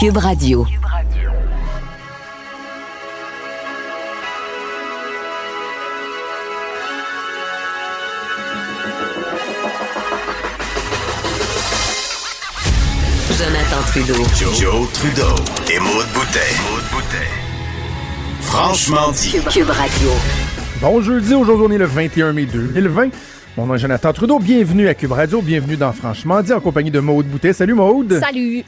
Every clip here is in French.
Cube Radio. Jonathan Trudeau. Joe, Trudeau et Maude Boutet. Franchement dit. Cube Radio. Bon jeudi, aujourd'hui on est le 21 mai 2020. Mon nom est Jonathan Trudeau, bienvenue à Cube Radio, bienvenue dans Franchement dit en compagnie de Maude Boutet. Salut Maude! Salut!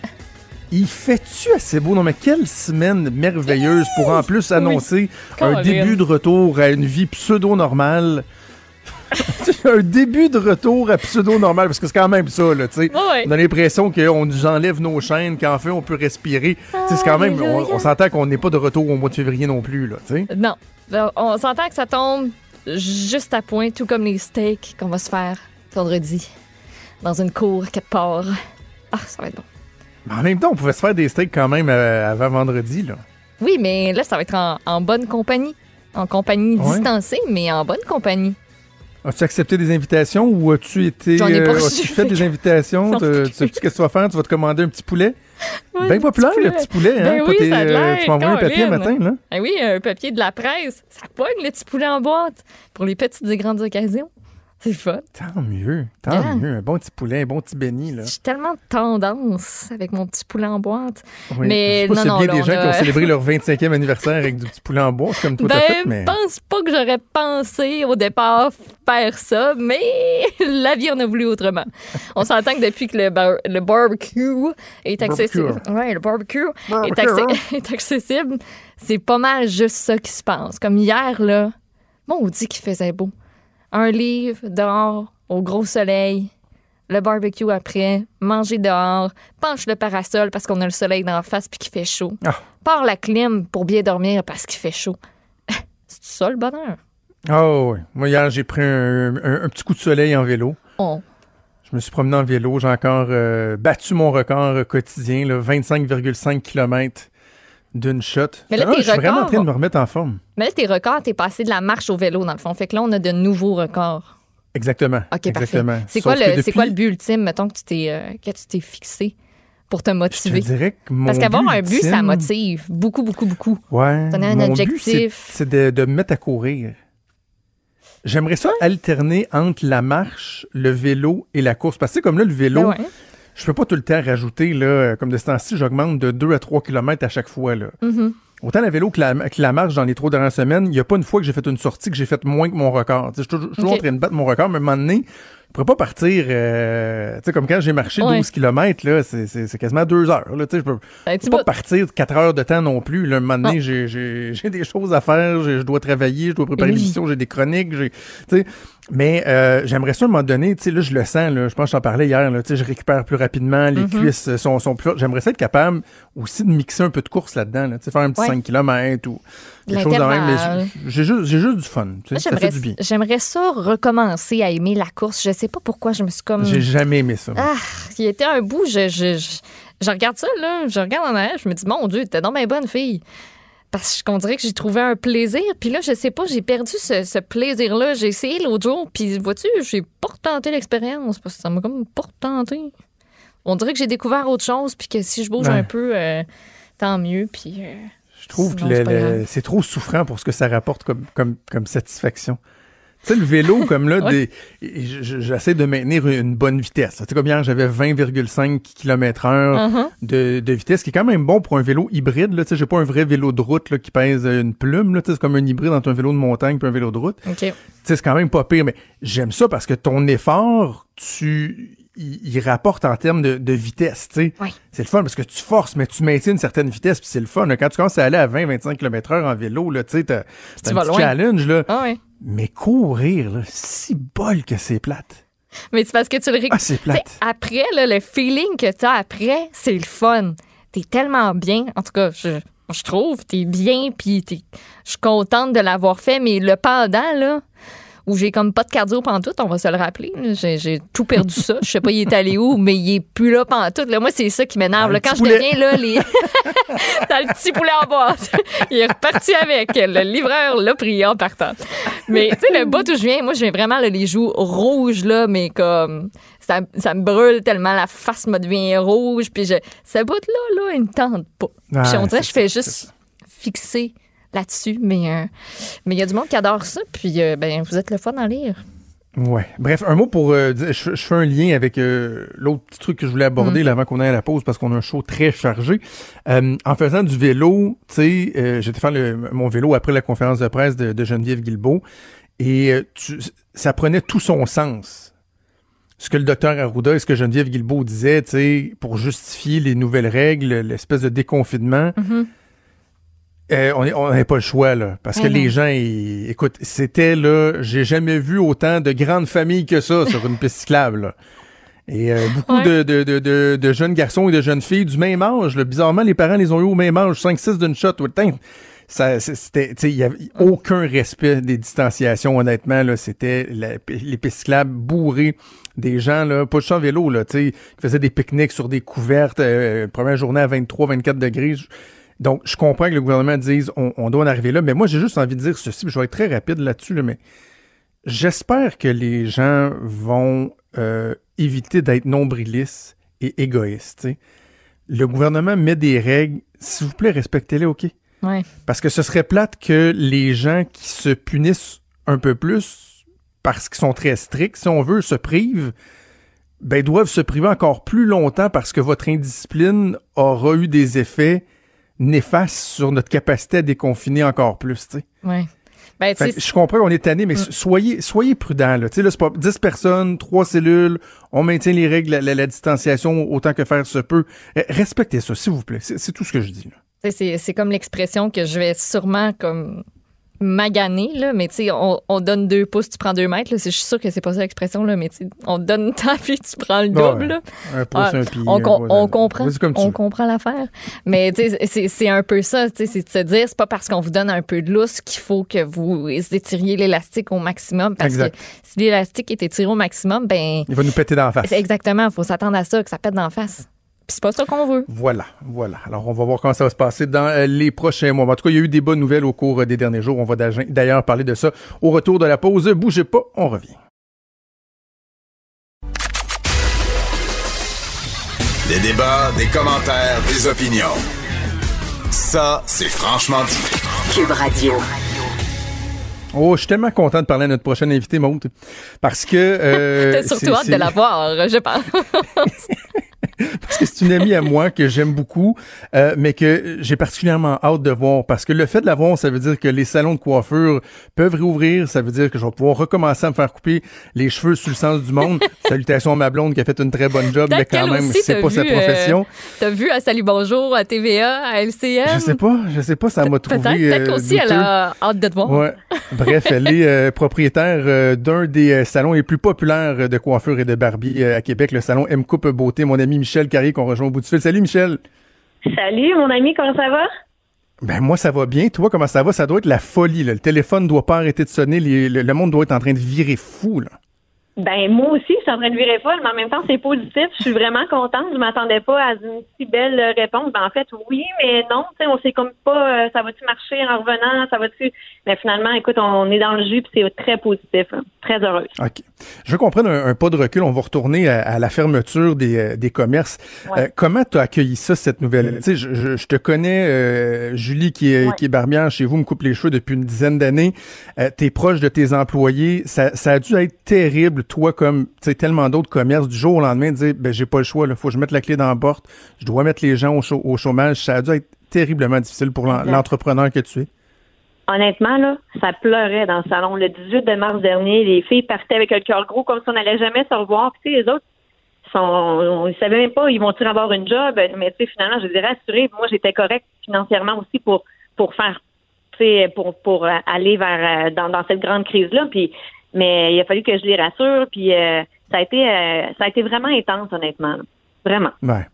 Il fait-tu assez beau? Non mais quelle semaine merveilleuse pour en plus annoncer un début de retour à une vie pseudo-normale. un début de retour à pseudo-normal, parce que c'est quand même ça, là, tu sais. On a l'impression qu'on nous enlève nos chaînes, qu'enfin on peut respirer. Tu sais, c'est quand même, on, on s'entend qu'on n'est pas de retour au mois de février non plus, là, tu sais. Non. Là, On s'entend que ça tombe juste à point, tout comme les steaks qu'on va se faire vendredi dans une cour quelque part. Ah, ça va être bon. Mais en même temps, on pouvait se faire des steaks quand même euh, avant vendredi, là. Oui, mais là, ça va être en, en bonne compagnie. En compagnie Ouais. distancée, mais en bonne compagnie. As-tu accepté des invitations ou as-tu été. J'en ai pas euh, as-tu fait des invitations? Tu sais ce que tu vas faire? Tu vas te commander un petit poulet? Bien populaire, petit le petit poulet, hein? Ben oui, ça a euh, tu m'as envoyé un papier un Colin. matin, là? Ah oui, un papier de la presse. Ça pogne le petit poulet en boîte pour les petites et grandes occasions. C'est fun. Tant mieux, tant Yeah. mieux. Un bon petit poulet, un bon petit béni. J'ai tellement de tendance avec mon petit poulet en boîte. Oui. Mais Je sais pas non, non, bien des gens qui ont célébré leur 25e anniversaire avec du petit poulet en c'est comme toi ben, fait, mais. pense pas que j'aurais pensé au départ faire ça, mais la vie en a voulu autrement. On s'entend que depuis que le, bar- le barbecue est accessible, Barbecue. ouais, le barbecue, Est, accé- est accessible, c'est pas mal juste ça qui se passe. Comme hier là, on dit qu'il faisait beau. Un livre dehors au gros soleil. Le barbecue après, manger dehors, penche le parasol parce qu'on a le soleil dans la face puis qu'il fait chaud. Ah. Part la clim pour bien dormir parce qu'il fait chaud. C'est ça le bonheur? Oh, oui. Moi, hier, j'ai pris un, un- un petit coup de soleil en vélo. Oh. Je me suis promené en vélo. J'ai encore euh, battu mon record quotidien, là, 25,5 km d'une shot. Mais là, Ah, tes je suis vraiment en train de me remettre en forme. Mais là, tes records, t'es passé de la marche au vélo, dans le fond. Fait que là, on a de nouveaux records. Exactement. OK, Exactement. parfait. C'est quoi, le, c'est depuis- quoi le but ultime, mettons, que tu t'es, euh, que tu t'es fixé pour te Je te motiver? dirais que mon Parce qu'avoir un but, ça motive. Beaucoup, beaucoup, beaucoup. Ouais. Donner un mon objectif. but, c'est- de, de me mettre à courir. J'aimerais ça alterner entre la marche, le vélo et la course. Parce que c'est comme là, le vélo, Ben ouais. Je peux pas tout le temps rajouter, là, comme de ce temps-ci, j'augmente de 2 à 3 km à chaque fois. Là. Mhm. Autant la vélo que la, que la marche dans les trois dernières semaines, il n'y a pas une fois que j'ai fait une sortie que j'ai fait moins que mon record. Je suis toujours, en train de battre mon record, mais à un moment donné, je pourrais pas partir, euh, tu sais, comme quand j'ai marché Ouais. 12 km, là, c'est, c'est, c'est quasiment deux heures. Là, tu sais, je peux, peux pas partir 4 heures de temps non plus. Là, un moment donné, j'ai, j'ai, j'ai des choses à faire, je dois travailler, je dois préparer Oui. l'émission, j'ai des chroniques, j'ai, tu sais. Mais euh, j'aimerais ça à un moment donné, tu sais, là, je le sens, là, je pense que je t'en parlais hier, là, tu sais, je récupère plus rapidement, les Mm-hmm. cuisses sont, sont plus fortes. J'aimerais ça être capable aussi de mixer un peu de course là-dedans, là, tu sais, faire un petit Ouais. 5 km ou J'ai juste, juste du fun, tu sais, Moi, ça fait j'aimerais, du bien. j'aimerais ça recommencer à aimer la course. Je sais pas pourquoi je me suis comme. J'ai jamais aimé ça. Ah, il était un bout, je, je, je, je regarde ça, là, je regarde en arrière, je me dis, mon Dieu, t'es donc bien bonne fille. Parce qu'on dirait que j'ai trouvé un plaisir. Puis là, je sais pas, j'ai perdu ce, ce plaisir-là. J'ai essayé l'autre jour, puis vois-tu, j'ai pas retenté l'expérience parce que ça m'a comme pas retenté. On dirait que j'ai découvert autre chose, puis que si je bouge Ouais. un peu, euh, tant mieux. Puis euh, Je trouve Sinon, que c'est trop souffrant pour ce que ça rapporte comme, comme, comme satisfaction. Tu sais, le vélo, comme là, Ouais. j'essaie de maintenir une bonne vitesse. Tu sais, comme hier, j'avais 20,5 km heure uh-huh. de, de vitesse, qui est quand même bon pour un vélo hybride. Là. Tu sais, j'ai pas un vrai vélo de route là, qui pèse une plume. Là. Tu sais, C'est comme un hybride entre un vélo de montagne et un vélo de route. Tu sais, c'est quand même pas pire, mais j'aime ça parce que ton effort, tu il, il rapporte en termes de, de vitesse, tu sais. Ouais. C'est le fun parce que tu forces, mais tu maintiens une certaine vitesse, puis c'est le fun. là. Quand tu commences à aller à 20-25 km heure en vélo, là, tu sais, t'as t'as tu un vas petit loin. challenge, là. Ah ouais. Mais courir, là, si bol que c'est plate. Mais c'est parce que tu le Ah, c'est plate. Après, là, le feeling que tu as après, c'est le fun. T'es tellement bien. En tout cas, je, je trouve, t'es bien, puis t'es- je suis contente de l'avoir fait, mais le pendant, là, où j'ai comme pas de cardio pantoute, on va se le rappeler. J'ai, j'ai tout perdu ça. Je sais pas, il est allé où, mais il est plus là pantoute. Là, moi, c'est ça qui m'énerve. Quand je deviens là, les... dans le petit poulet en boîte. il est reparti avec. Le livreur l'a pris en partant. Mais tu sais, le bout où je viens, moi, je viens vraiment là, les joues rouges, là, mais comme ça, ça me brûle tellement la face me devient rouge. Puis je, ce bout-là, là, il me tente pas. Ah, puis on dirait que je fais juste fixer là-dessus. Mais euh, mais il y a du monde qui adore ça. Puis euh, ben, vous êtes le fun à lire. Ouais. Bref, un mot pour euh, je, je fais un lien avec euh, l'autre petit truc que je voulais aborder là, avant qu'on aille à la pause parce qu'on a un show très chargé. Euh, en faisant du vélo, tu sais, j'étais faire le- mon vélo après la conférence de presse de, de Geneviève Guilbeault et tu- ça prenait tout son sens. Ce que le docteur Arruda et ce que Geneviève Guilbeault disait, tu sais, pour justifier les nouvelles règles, l'espèce de déconfinement. Euh, on n'avait pas le choix, là. Parce que non. les gens, ils- écoute, c'était, là, j'ai jamais vu autant de grandes familles que ça sur une piste cyclable, là. Et euh, beaucoup Ouais. de, de, de, de, de jeunes garçons et de jeunes filles du même âge, là. Bizarrement, les parents les ont eu au même âge, 5-6 d'une shot. Ça, c'était, tu sais, il y avait aucun respect des distanciations, honnêtement, là. C'était les pistes cyclables bourrées des gens, là, pas juste en vélo, là, tu sais, qui faisaient des pique-niques sur des couvertes, euh, première journée à 23-24 degrés. Je- donc, je comprends que le gouvernement dise on, on doit en arriver là, mais moi, j'ai juste envie de dire ceci, puis je vais être très rapide là-dessus, là, mais j'espère que les gens vont euh, éviter d'être nombrilistes et égoïstes. Le gouvernement met des règles, s'il vous plaît, respectez-les, OK? Ouais. Parce que ce serait plate que les gens qui se punissent un peu plus parce qu'ils sont très stricts, si on veut, se privent, ben doivent se priver encore plus longtemps parce que votre indiscipline aura eu des effets néfastes sur notre capacité à déconfiner encore plus, tu sais. Ouais. Ben, je comprends qu'on est tanné, mais soyez, soyez prudents. Là. Tu sais, là, c'est pas 10 personnes, 3 cellules, on maintient les règles, la, la- la distanciation autant que faire se peut. Euh, Respectez ça, s'il vous plaît. C'est c'est tout ce que je dis. Là. C'est c'est comme l'expression que je vais sûrement comme maganer, là, mais tu sais, on, on donne deux pouces, tu prends deux mètres. là. Je suis sûre que c'est pas ça l'expression, là, mais tu sais, on donne tant puis tu prends le double. Là. Un pouce, Ah, un pied. on, com- comprend. On comprend l'affaire. Mais tu sais, c'est- un peu ça. tu sais, C'est de se dire, c'est pas parce qu'on vous donne un peu de lousse qu'il faut que vous étiriez l'élastique au maximum. Parce Exact. que si l'élastique est étiré au maximum, ben Il va nous péter la face. exactement, il faut s'attendre à ça, que ça pète d'en face. Puis c'est pas ça qu'on veut. Voilà, voilà. Alors, on va voir comment ça va se passer dans euh, les prochains mois. En tout cas, il y a eu des bonnes nouvelles au cours euh, des derniers jours. On va d'ailleurs parler de ça au retour de la pause. Bougez pas, on revient. Des débats, des commentaires, des opinions. Ça, c'est franchement dit. Cube Radio. Oh, je suis tellement content de parler à notre prochaine invité, Maud. Parce que... euh, T'as surtout hâte de la voir, je pense. parce que c'est une amie à moi que j'aime beaucoup, euh, mais que j'ai particulièrement hâte de voir. Parce que le fait de la voir, ça veut dire que les salons de coiffure peuvent réouvrir. Ça veut dire que je vais pouvoir recommencer à me faire couper les cheveux sur le sens du monde. Salutations à ma blonde qui a fait une très bonne job, mais quand même, aussi c'est pas vu, sa profession. euh, T'as vu à Salut Bonjour, à TVA, à LCM? Je sais pas, je sais pas, ça m'a trouvé. Peut-être euh, qu'aussi elle a hâte de te voir. Ouais. Bref, elle est euh, propriétaire d'un des salons les plus populaires de coiffure et de barbier à Québec, le salon M Coupe Beauté. Mon ami Michel Carrier qu'on rejoint au bout du fil. Salut Michel. Salut, mon ami, comment ça va? Ben moi ça va bien. Toi comment ça va? Ça doit être la folie. là. Le téléphone doit pas arrêter de sonner. Les- le, le monde doit être en train de virer fou. Là. Ben, moi aussi, je suis en train de virer folle, mais en même temps, c'est positif. Je suis vraiment contente. Je m'attendais pas à une si belle euh, réponse. Ben, en fait, oui, mais non. Tu sais, on sait comme pas, euh, ça va-tu marcher en revenant? Ça va-tu? Mais finalement, écoute, on est dans le jus, puis c'est très positif. hein. Très heureuse. OK. Je veux qu'on prenne un, un pas de recul. On va retourner à, à la fermeture des, euh, des commerces. Ouais. Euh, comment tu as accueilli ça, cette nouvelle? Tu sais, je, je- je te connais, euh, Julie, qui est, Ouais. qui est barbière chez vous, me coupe les cheveux depuis une dizaine d'années. Euh, tu es proche de tes employés. Ça, ça a dû être terrible, toi, comme tu sais, tellement d'autres commerces, du jour au lendemain, de dire, ben, j'ai pas le choix, il faut que je mette la clé dans la porte. Je dois mettre les gens au, chômage. Ça a dû être terriblement difficile pour l'entrepreneur que tu es. Honnêtement, là, ça pleurait dans le salon. Le 18 de mars dernier, les filles partaient avec le cœur gros comme si on n'allait jamais se revoir. Puis, les autres, sont, on ne savait même pas, ils vont-ils avoir une job? Mais finalement, je les ai rassurés. Moi, j'étais correcte financièrement aussi pour, pour faire, pour, pour euh, aller vers, euh, dans, dans cette grande crise-là. Puis, mais il a fallu que je les rassure. Puis, euh, ça a été, euh, ça a été vraiment intense, honnêtement. Vraiment. Ouais.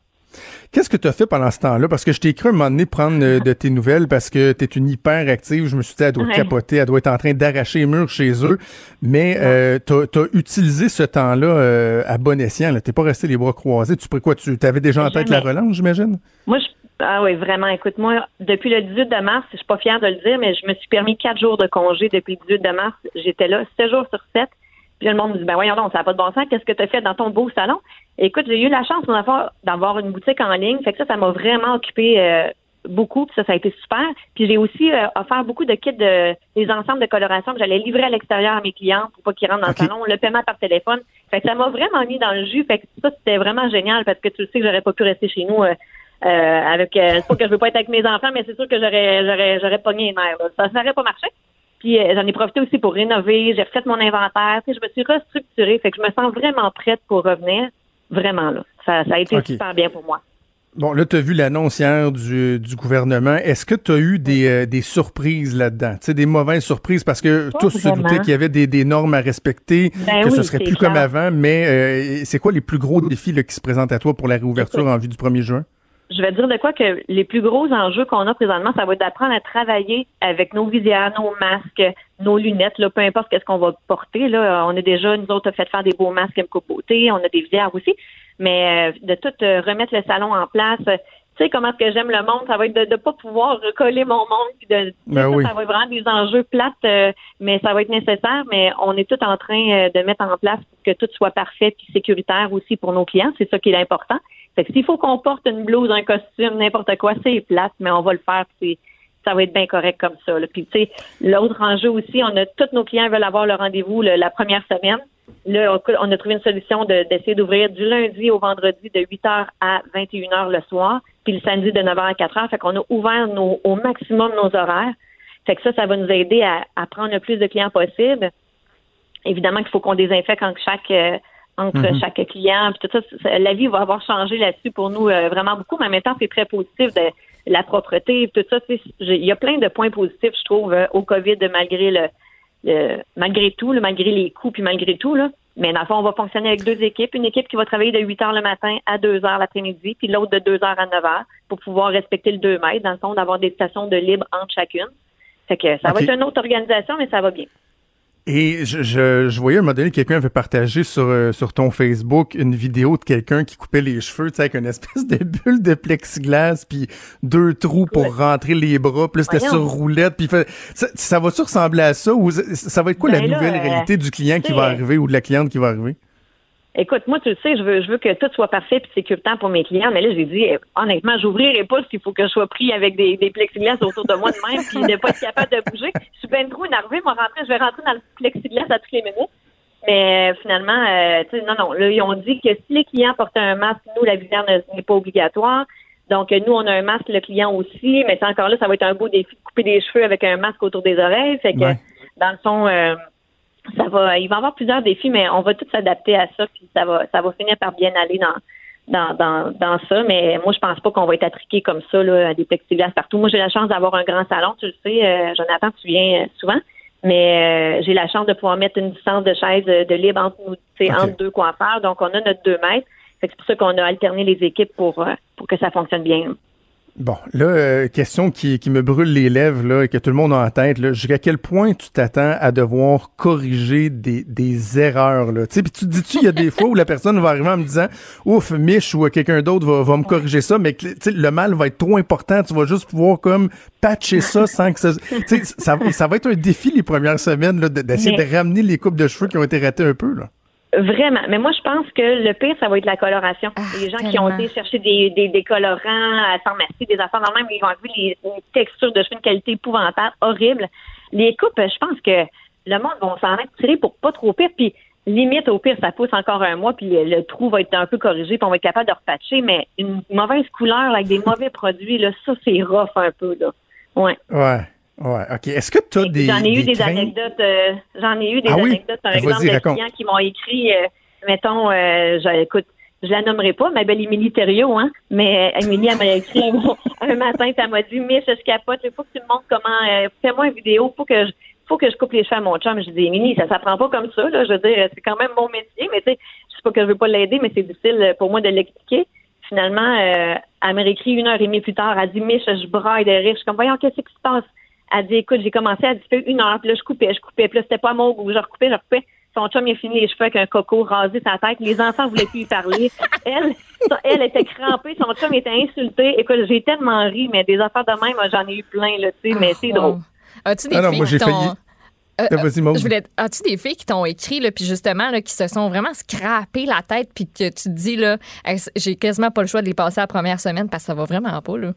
Qu'est-ce que tu as fait pendant ce temps-là? Parce que je t'ai cru un moment donné prendre euh, de tes nouvelles parce que tu es une hyper active. Je me suis dit, elle doit Ouais. capoter, elle doit être en train d'arracher les murs chez eux. Mais euh, tu as, utilisé ce temps-là euh, à bon escient. Tu pas resté les bras croisés. Tu quoi? Tu avais déjà en tête la relance, j'imagine? Moi, je, ah oui, vraiment. Écoute, moi, depuis le 18 de mars, je suis pas fière de le dire, mais je me suis permis quatre jours de congé depuis le 18 de mars. J'étais là sept jours sur sept. Puis le monde me dit, ben voyons donc, ça n'a pas de bon sens. Qu'est-ce que tu as fait dans ton beau salon? Écoute, j'ai eu la chance d'avoir une boutique en ligne. Fait que ça, ça m'a vraiment occupé euh, beaucoup. Puis ça, ça a été super. Puis j'ai aussi euh, offert beaucoup de kits de des ensembles de coloration que j'allais livrer à l'extérieur à mes clients pour pas qu'ils rentrent dans le salon. Le paiement par téléphone. Fait que ça m'a vraiment mis dans le jus. Fait que ça, c'était vraiment génial parce que tu sais que j'aurais pas pu rester chez nous. Euh, avec c'est pas que je veux pas être avec mes enfants, mais c'est sûr que j'aurais j'aurais j'aurais pogné les nerfs. Ça n'aurait pas marché. Puis euh, j'en ai profité aussi pour rénover, j'ai refait mon inventaire, je me suis restructurée, fait que je me sens vraiment prête pour revenir. Vraiment, là. Ça, a été super bien pour moi. Bon, là, tu as vu l'annonce hier du, gouvernement. Est-ce que tu as eu des, euh, des surprises là-dedans? Tu sais, des mauvaises surprises parce que tous se doutaient qu'il y avait des, normes à respecter, ben que ce serait plus comme avant, mais euh, c'est quoi les plus gros défis qui se présentent à toi pour la réouverture en vue du 1er juin? Je vais dire de quoi que les plus gros enjeux qu'on a présentement, ça va être d'apprendre à travailler avec nos visières, nos masques, nos lunettes, là, peu importe qu'est-ce qu'on va porter. Là, on est déjà, nous autres, fait faire des beaux masques MCO Beauté, on a des visières aussi, mais euh, de tout euh, remettre le salon en place. Tu sais comment est-ce que j'aime le monde, ça va être de ne pas pouvoir recoller mon monde, puis de ben ça, va être vraiment des enjeux plates, euh, mais ça va être nécessaire. Mais on est tout en train de mettre en place pour que tout soit parfait puis sécuritaire aussi pour nos clients. C'est ça qui est important. Fait que s'il faut qu'on porte une blouse, un costume, n'importe quoi, c'est plate, mais on va le faire. ça va être bien correct comme ça. Puis tu sais, l'autre enjeu aussi, on a tous nos clients veulent avoir le rendez-vous la première semaine. Là, on a trouvé une solution d'essayer d'ouvrir du lundi au vendredi de 8h à 21h le soir, puis le samedi de 9h à 4h. Fait qu'on a ouvert au maximum nos horaires. Fait que ça, ça va nous aider à, prendre le plus de clients possible. Évidemment qu'il faut qu'on désinfecte en chaque entre mhm. chaque client. Puis tout ça, la vie va avoir changé là-dessus pour nous euh, vraiment beaucoup, mais en même temps, c'est très positif de la propreté, tout ça. Il y a plein de points positifs, je trouve, euh, au COVID, malgré le, malgré tout, malgré les coûts, puis malgré tout. Là. Mais dans le fond, on va fonctionner avec deux équipes. Une équipe qui va travailler de 8 heures le matin à 2 heures l'après-midi, puis l'autre de 2 heures à 9 heures pour pouvoir respecter le 2 mètres, dans le fond, d'avoir des stations de libre entre chacune. Fait que ça va être une autre organisation, mais ça va bien. Et je, je, voyais un moment donné, quelqu'un avait partagé sur, euh, sur ton Facebook une vidéo de quelqu'un qui coupait les cheveux, tu sais, avec une espèce de bulle de plexiglas, puis deux trous pour rentrer les bras, puis c'était sur roulette, puis ça, ça va-tu ressembler à ça, ou ça va être quoi la ben nouvelle réalité du client qui va arriver ou de la cliente qui va arriver? Écoute, moi, tu le sais, je veux, je veux que tout soit parfait et sécuritaire pour mes clients. Mais là, j'ai dit, honnêtement, j'ouvrirai pas s'il faut que je sois pris avec des, des plexiglas autour de moi de même puis de pas être capable de bouger. Je suis bien trop énervée. Moi, rentrer, je vais rentrer dans le plexiglas à toutes les minutes. Mais finalement, euh, tu sais, non, non. Là, ils ont dit que si les clients portent un masque, nous, la visière n'est pas obligatoire. Donc, nous, on a un masque, le client aussi. Mais encore là, ça va être un beau défi de couper des cheveux avec un masque autour des oreilles. Fait que, dans le fond, euh, ça va, il va y avoir plusieurs défis, mais on va tous s'adapter à ça, puis ça va, ça va finir par bien aller dans, dans, dans, dans ça. Mais moi, je pense pas qu'on va être attriqué comme ça, là, à des plexiglas partout. Moi, j'ai la chance d'avoir un grand salon, tu le sais, euh, Jonathan, tu viens euh, souvent. Mais euh, j'ai la chance de pouvoir mettre une distance de chaise de libre entre nous, entre deux coiffeurs. Donc, on a notre deux mètres. C'est pour ça qu'on a alterné les équipes pour, pour que ça fonctionne bien. Bon, là, euh, question qui, qui me brûle les lèvres là, et que tout le monde a en tête. Là, jusqu'à quel point tu t'attends à devoir corriger des, des erreurs? Là? Puis tu dis-tu, il y a des fois où la personne va arriver en me disant Ouf, Mich ou quelqu'un d'autre va, va me corriger ça, mais le mal va être trop important, tu vas juste pouvoir comme patcher ça sans que ça. ça, ça va être un défi les premières semaines d'essayer de ramener les coupes de cheveux qui ont été ratées un peu. Là. Vraiment. Mais moi, je pense que le pire, ça va être la coloration. Ah, les gens qui ont été chercher des, des, des colorants à la pharmacie, des affaires dans le même, ils vont vu les, textures de cheveux de qualité épouvantable, horrible. Les coupes, je pense que le monde va s'en être tiré pour pas trop pire. Puis limite, au pire, ça pousse encore un mois, puis le trou va être un peu corrigé, puis on va être capable de repatcher. Mais une mauvaise couleur avec des mauvais produits, là, ça, c'est rough un peu. Là. Ouais. Ouais. Ouais, OK. Est-ce que tu as des. J'en ai eu des, anecdotes. Euh, j'en ai eu des ah anecdotes, par exemple, de clients qui m'ont écrit, euh, mettons, euh, écoute, je la nommerai pas, ma belle Émilie Thériault, hein, mais Émilie, elle m'a écrit un, matin, elle m'a dit, Mich, je capote, il faut que tu me montres comment, fais-moi une vidéo, faut que je, faut que je coupe les cheveux à mon chum. Je dis, Émilie, ça s'apprend pas comme ça, là, je veux dire, c'est quand même mon métier, mais tu sais, je sais pas que je veux pas l'aider, mais c'est difficile pour moi de l'expliquer. Finalement, elle m'a écrit une heure et demie plus tard, elle dit, Mich, je braille de rire, je suis comme, voyons, qu'est-ce qui se passe? Elle dit, écoute, j'ai commencé à dire une heure, puis là, je coupais, je coupais, puis là, c'était pas mon goût, je recoupais, je recoupais. Son chum, il a fini les cheveux avec un coco rasé sa tête. Les enfants voulaient plus y parler. Elle, elle était crampée, son chum était insulté. Écoute, j'ai tellement ri, mais des affaires de même, j'en ai eu plein, là, tu sais, mais c'est ah, drôle. As-tu des filles qui Euh, Vas-y, Maud. je voulais. As-tu des filles qui t'ont écrit, là, puis justement, là, qui se sont vraiment scrappées la tête, puis que tu te dis, là, j'ai quasiment pas le choix de les passer la première semaine parce que ça va vraiment pas, là?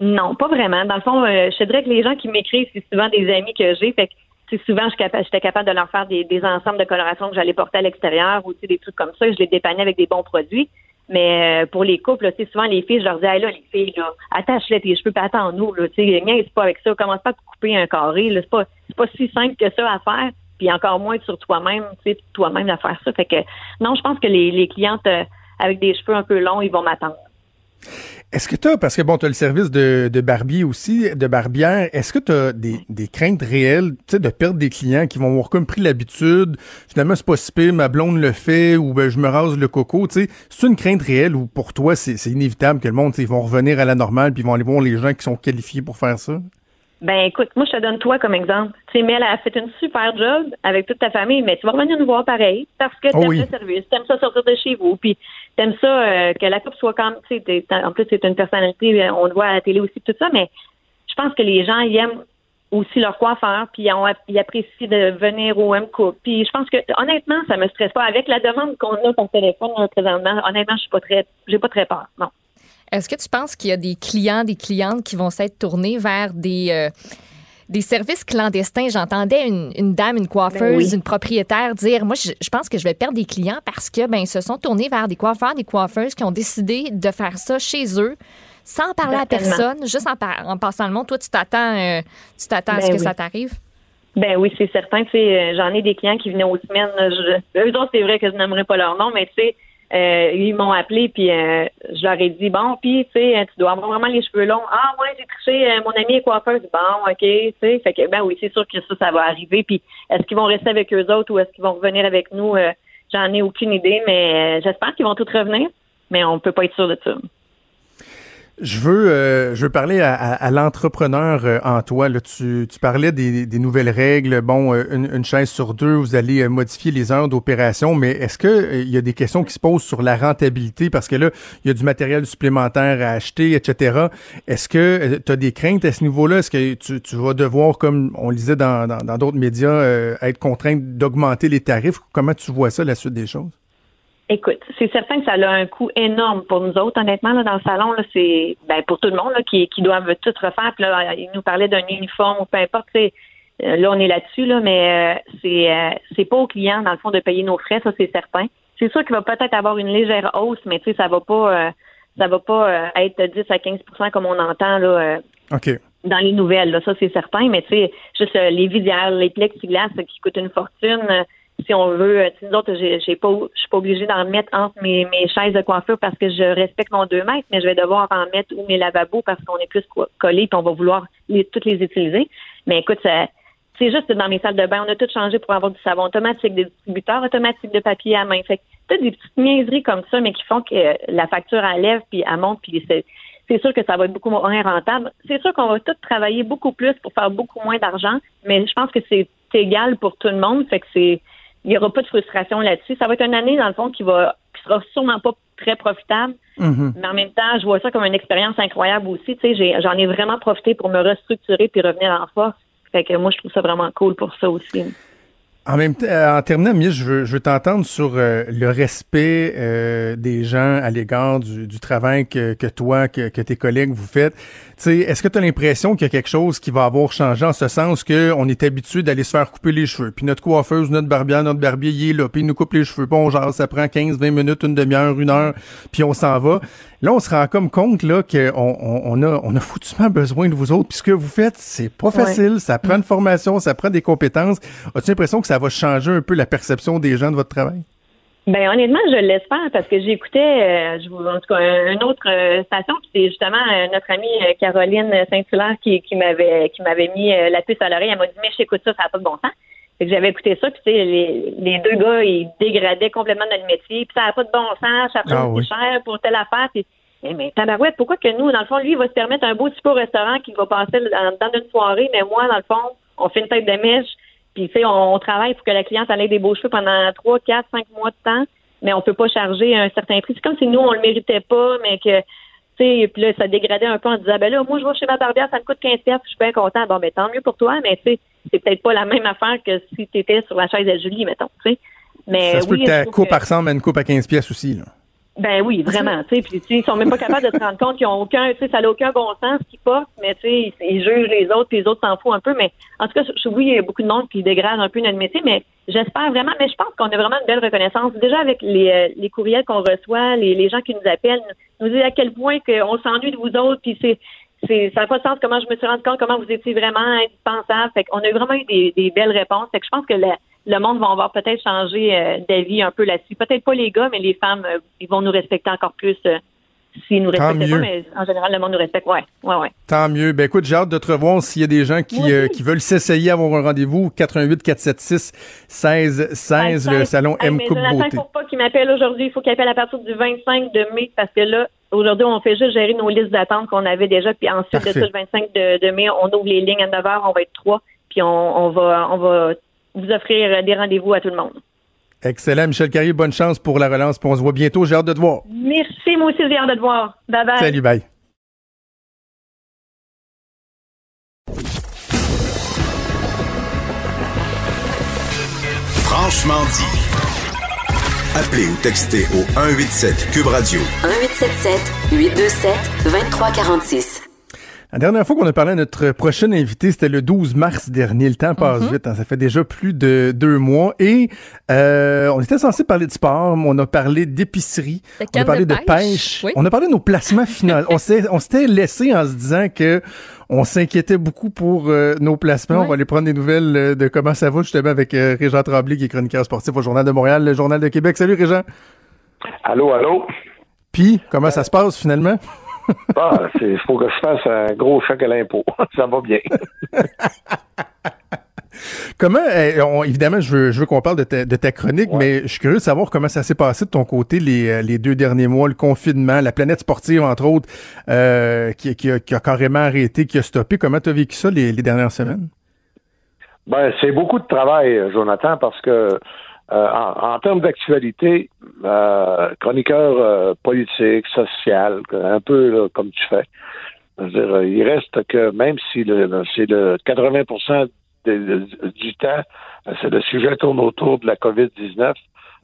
Non, pas vraiment. Dans le fond, euh, je te dirais que les gens qui m'écrivent, c'est souvent des amis que j'ai. Fait que sais, souvent, j'étais capable de leur faire des, des ensembles de coloration que j'allais porter à l'extérieur ou des trucs comme ça. Je les dépannais avec des bons produits. Mais euh, pour les couples, sais, souvent les filles, je leur dis, hey, là, les filles, là, attache-les tes cheveux, puis attends-nous, là, tu sais, pas avec ça, commence pas à te couper un carré, c'est pas, c'est pas si simple que ça à faire, puis encore moins sur toi-même, tu sais, toi-même à faire ça. Fait que, non, je pense que les, les clientes euh, avec des cheveux un peu longs, ils vont m'attendre. Est-ce que tu as, parce que bon, tu as le service de, de barbier aussi, de barbière, est-ce que tu as des, des craintes réelles, tu sais, de perdre des clients qui vont avoir comme pris l'habitude, finalement c'est pas si pire, ma blonde le fait, ou ben je me rase le coco, tu sais, c'est une crainte réelle ou pour toi c'est inévitable que le monde, tu ils vont revenir à la normale puis ils vont aller voir les gens qui sont qualifiés pour faire ça? Ben écoute, moi je te donne toi comme exemple. Tu sais, Mel a fait une super job avec toute ta famille, mais tu vas revenir nous voir pareil parce que Oh t'aimes oui. le service, t'aimes ça sortir de chez vous, puis t'aimes ça euh, que la coupe soit comme, tu sais, en plus c'est une personnalité, euh, on le voit à la télé aussi tout ça, mais je pense que les gens ils aiment aussi leur coiffeur, puis ils, apprécient de venir au M Coupe. Puis je pense que honnêtement, ça me stresse pas avec la demande qu'on a par téléphone là, présentement. Honnêtement, je suis pas très, j'ai pas très peur. Non. Est-ce que tu penses qu'il y a des clients, des clientes qui vont s'être tournés vers des, euh, des services clandestins? J'entendais une, une dame, une coiffeuse, Ben oui. une propriétaire dire Moi, je, je pense que je vais perdre des clients parce que ben, ils se sont tournés vers des coiffeurs, des coiffeuses qui ont décidé de faire ça chez eux. Sans parler à personne, juste en, par- en passant le mot. Toi, tu t'attends, euh, tu t'attends à ce Ben que oui. ça t'arrive? Ben oui, c'est certain. Tu sais, euh, j'en ai des clients qui venaient aux semaines. Je, eux autres, c'est vrai que je n'aimerais pas leur nom, mais tu sais, euh, ils m'ont appelé puis euh, je leur ai dit bon, puis tu sais, tu dois avoir vraiment les cheveux longs. Ah ouais, j'ai triché. euh, mon ami est coiffeuse. Bon, ok, tu sais, fait que ben oui, c'est sûr que ça, ça va arriver. Puis est-ce qu'ils vont rester avec eux autres ou est-ce qu'ils vont revenir avec nous? Euh, J'en ai aucune idée, mais j'espère qu'ils vont tous revenir. Mais on peut pas être sûr de ça. Je veux, euh, je veux parler à, à- à l'entrepreneur euh, en toi. Là, tu, tu parlais des, des nouvelles règles. Bon, euh, une, une chaise sur deux, vous allez euh, modifier les heures d'opération, mais est-ce que euh, il y a des questions qui se posent sur la rentabilité? Parce que là, il y a du matériel supplémentaire à acheter, etc. Est-ce que tu as des craintes à ce niveau-là? Est-ce que tu, tu vas devoir, comme on le disait dans dans dans d'autres médias, être contraint d'augmenter les tarifs? Comment tu vois ça la suite des choses? Écoute, c'est certain que ça a un coût énorme pour nous autres, honnêtement, là, dans le salon, là, c'est ben pour tout le monde là, qui, qui doivent tout refaire. Puis là, il nous parlait d'un uniforme ou peu importe, euh, là, on est là-dessus, là, mais euh, c'est euh, c'est pas aux clients, dans le fond, de payer nos frais, ça c'est certain. C'est sûr qu'il va peut-être avoir une légère hausse, mais tu sais, ça va pas euh, ça va pas euh, être 10 à 15% comme on entend là. euh, Ok. dans les nouvelles, là, ça c'est certain, mais tu sais, juste euh, les visières, les plexiglas qui coûtent une fortune, si on veut, euh, nous autres, j'ai, pas, je suis pas obligée d'en mettre entre mes, mes chaises de coiffure parce que je respecte mon deux mètres, mais je vais devoir en mettre ou mes lavabos parce qu'on est plus co- collés puis on va vouloir les, toutes les utiliser. Mais écoute, c'est juste dans mes salles de bain, on a tout changé pour avoir du savon automatique, des distributeurs automatiques de papier à main. Fait que des petites niaiseries comme ça, mais qui font que euh, la facture elle lève puis elle monte puis c'est, c'est sûr que ça va être beaucoup moins rentable. C'est sûr qu'on va tous travailler beaucoup plus pour faire beaucoup moins d'argent, mais je pense que c'est égal pour tout le monde. Fait que c'est, il n'y aura pas de frustration là-dessus. Ça va être une année, dans le fond, qui va, qui sera sûrement pas très profitable. Mhm. Mais en même temps, je vois ça comme une expérience incroyable aussi. Tu sais, j'ai- j'en ai vraiment profité pour me restructurer puis revenir en force. Fait que moi, je trouve ça vraiment cool pour ça aussi. En même temps, euh, en terminant, Mia, je veux, je veux t'entendre sur euh, le respect euh, des gens à l'égard du, du travail que, que toi, que, que tes collègues vous faites. Est-ce que tu as l'impression qu'il y a quelque chose qui va avoir changé en ce sens que on est habitué d'aller se faire couper les cheveux, puis notre coiffeuse, notre barbier, notre barbier, il est là, puis il nous coupe les cheveux, puis on genre, ça prend 15, 20 minutes, une demi-heure, une heure, puis on s'en va. Là, on se rend comme compte là qu'on on, on a on a foutument besoin de vous autres. Puis ce que vous faites, c'est pas facile. Ça prend une formation, ça prend des compétences. As-tu l'impression que ça va changer un peu la perception des gens de votre travail? Ben honnêtement, je l'espère parce que j'écoutais, euh, je vous- en tout cas, un- une autre euh, station, puis c'est justement euh, notre amie euh, Caroline Saint-Hilaire qui, qui m'avait qui m'avait mis la puce à l'oreille. Elle m'a dit mais j'écoute ça, ça n'a pas de bon sens. Fait que j'avais écouté ça, puis tu sais, les, les deux gars, ils dégradaient complètement notre métier, puis ça n'a pas de bon sens, ça prend Ah oui. cher pour telle affaire. Puis, eh, mais tabarouette, pourquoi que nous, dans le fond, lui, il va se permettre un beau super au restaurant qui va passer dans, une soirée, mais moi, dans le fond, on fait une tête de mèche, puis tu sais, on, on travaille pour que la cliente ait des beaux cheveux pendant trois, quatre, cinq mois de temps, mais on peut pas charger un certain prix. C'est comme si nous, on le méritait pas, mais que sais, puis là, ça dégradait un peu en disant, ben là, moi, je vais chez ma barbière, ça me coûte 15 pièces, je suis bien content. Bon, ben, tant mieux pour toi, mais tu sais, c'est peut-être pas la même affaire que si tu étais sur la chaise de Julie, mettons, tu sais. Mais ça se peut oui, que ta coupe que- ressemble à une coupe à 15 pièces aussi. Là. Ben oui, vraiment. Tu sais, puis ils sont même pas capables de se rendre compte qu'ils ont aucun, tu sais, ça n'a aucun bon sens qu'ils portent, mais tu sais, ils, jugent les autres, puis les autres s'en foutent un peu. Mais en tout cas, je- oui, il y a beaucoup de monde qui dégrade un peu notre métier, mais j'espère vraiment. Mais je pense qu'on a vraiment une belle reconnaissance. Déjà avec les, euh, les courriels qu'on reçoit, les, les gens qui nous appellent, nous disent à quel point qu'on s'ennuie de vous autres, puis c'est c'est, ça n'a pas de sens comment je me suis rendu compte, comment vous étiez vraiment indispensable. Fait qu'on a vraiment eu des, des belles réponses. Fait que je pense que la- le monde va avoir peut-être changé euh, d'avis un peu là-dessus. Peut-être pas les gars, mais les femmes, euh, ils vont nous respecter encore plus euh, s'ils nous mieux. pas, mais en général, le monde nous respecte. Ouais, ouais, ouais. Tant mieux. Ben écoute, j'ai hâte de te revoir s'il y a des gens qui, Oui. euh, qui veulent s'essayer à avoir un rendez-vous. 88 476 16 16, le salon Hey, M mais Coupe Jonathan, Beauté. il faut pas qu'il m'appelle aujourd'hui. Il faut qu'il appelle à partir du 25 de mai parce que là, aujourd'hui, on fait juste gérer nos listes d'attente qu'on avait déjà. Puis ensuite Parfait. de ça, le 25 de, de mai, on ouvre les lignes à 9 h. On va être trois. Puis on, on va, on va vous offrir des rendez-vous à tout le monde. Excellent. Michel Carrier, bonne chance pour la relance. Puis on se voit bientôt. J'ai hâte de te voir. Merci, moi aussi, j'ai hâte de te voir. Bye bye. Salut, bye. Franchement dit. Appelez ou textez au 187 Cube Radio 1877 827 2346. La dernière fois qu'on a parlé à notre prochain invité, c'était le 12 mars dernier. Le temps passe vite, hein. ça fait déjà plus de deux mois. Et euh, on était censé parler de sport, mais on a parlé d'épicerie, on a parlé de de pêche. pêche, Oui. on a parlé de nos placements finaux. on s'était laissé en se disant que on s'inquiétait beaucoup pour euh, nos placements. On va aller prendre des nouvelles euh, de comment ça va justement avec euh, Régent Tremblay, qui est chroniqueur sportif au Journal de Montréal, le Journal de Québec. Salut Régent. Allô, allô? Puis, comment ça se passe finalement? Ah, il faut que je fasse un gros chèque à l'impôt. Ça va bien. Comment, on- évidemment, je veux, je veux qu'on parle de ta, de ta chronique, Ouais. mais je suis curieux de savoir comment ça s'est passé de ton côté les, euh, les deux derniers mois, le confinement, la planète sportive, entre autres, euh, qui, qui a, qui a carrément arrêté, qui a stoppé. Comment tu as vécu ça les, les dernières semaines? Ben, c'est beaucoup de travail, Jonathan, parce que euh, en, en termes d'actualité, euh, chroniqueur euh, politique, social, un peu là, comme tu fais. Dire, euh, il reste que même si c'est le 80 de- du temps, euh, c'est le sujet tourne autour de la COVID-19,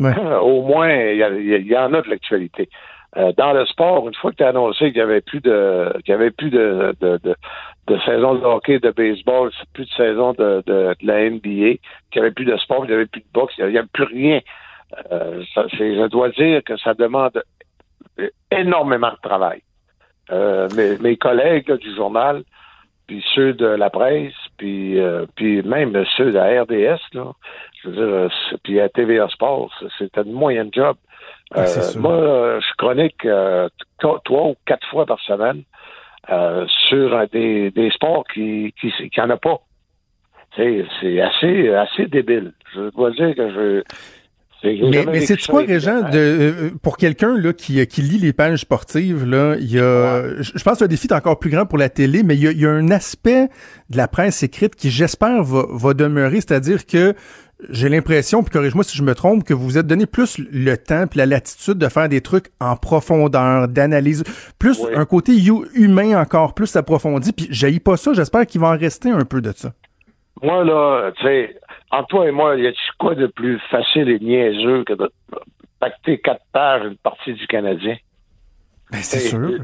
Ouais. au moins, il y, y en a de l'actualité. Euh, dans le sport, une fois que tu as annoncé qu'il y avait plus de qu'il y avait plus de, de, de, saison de hockey, de baseball, plus de saison de, de, de la NBA, qu'il n'y avait plus de sport, qu'il n'y avait plus de boxe, il n'y avait plus rien. Euh, ça, c'est- je dois dire que ça demande énormément de travail. Euh, mes, mes collègues là, du journal, puis ceux de la presse, puis, euh, puis même ceux de la RDS, là, je veux dire, c'est- puis à TVA Sports, c'était une moyenne job. C'est Euh, moi, je chronique trois ou quatre fois par semaine euh, sur euh, des, des sports qui qui qui en a pas. C'est c'est assez assez débile. Je dois dire que je Mais, mais c'est quoi, Régent, de, euh, pour quelqu'un là qui, qui lit les pages sportives, là, il y a, je je pense que le défi est encore plus grand pour la télé, mais il y a, il y a un aspect de la presse écrite qui, j'espère, va, va demeurer, c'est-à-dire que j'ai l'impression, puis corrige-moi si je me trompe, que vous vous êtes donné plus le temps puis la latitude de faire des trucs en profondeur, d'analyse, plus Oui. un côté hu- humain encore plus approfondi, puis j'haïs pas ça, j'espère qu'il va en rester un peu de ça. Moi, là, tu sais, entre toi et moi, y a-tu quoi de plus facile et niaiseux que de pacter quatre pages une partie du Canadien? Ben, c'est sûr.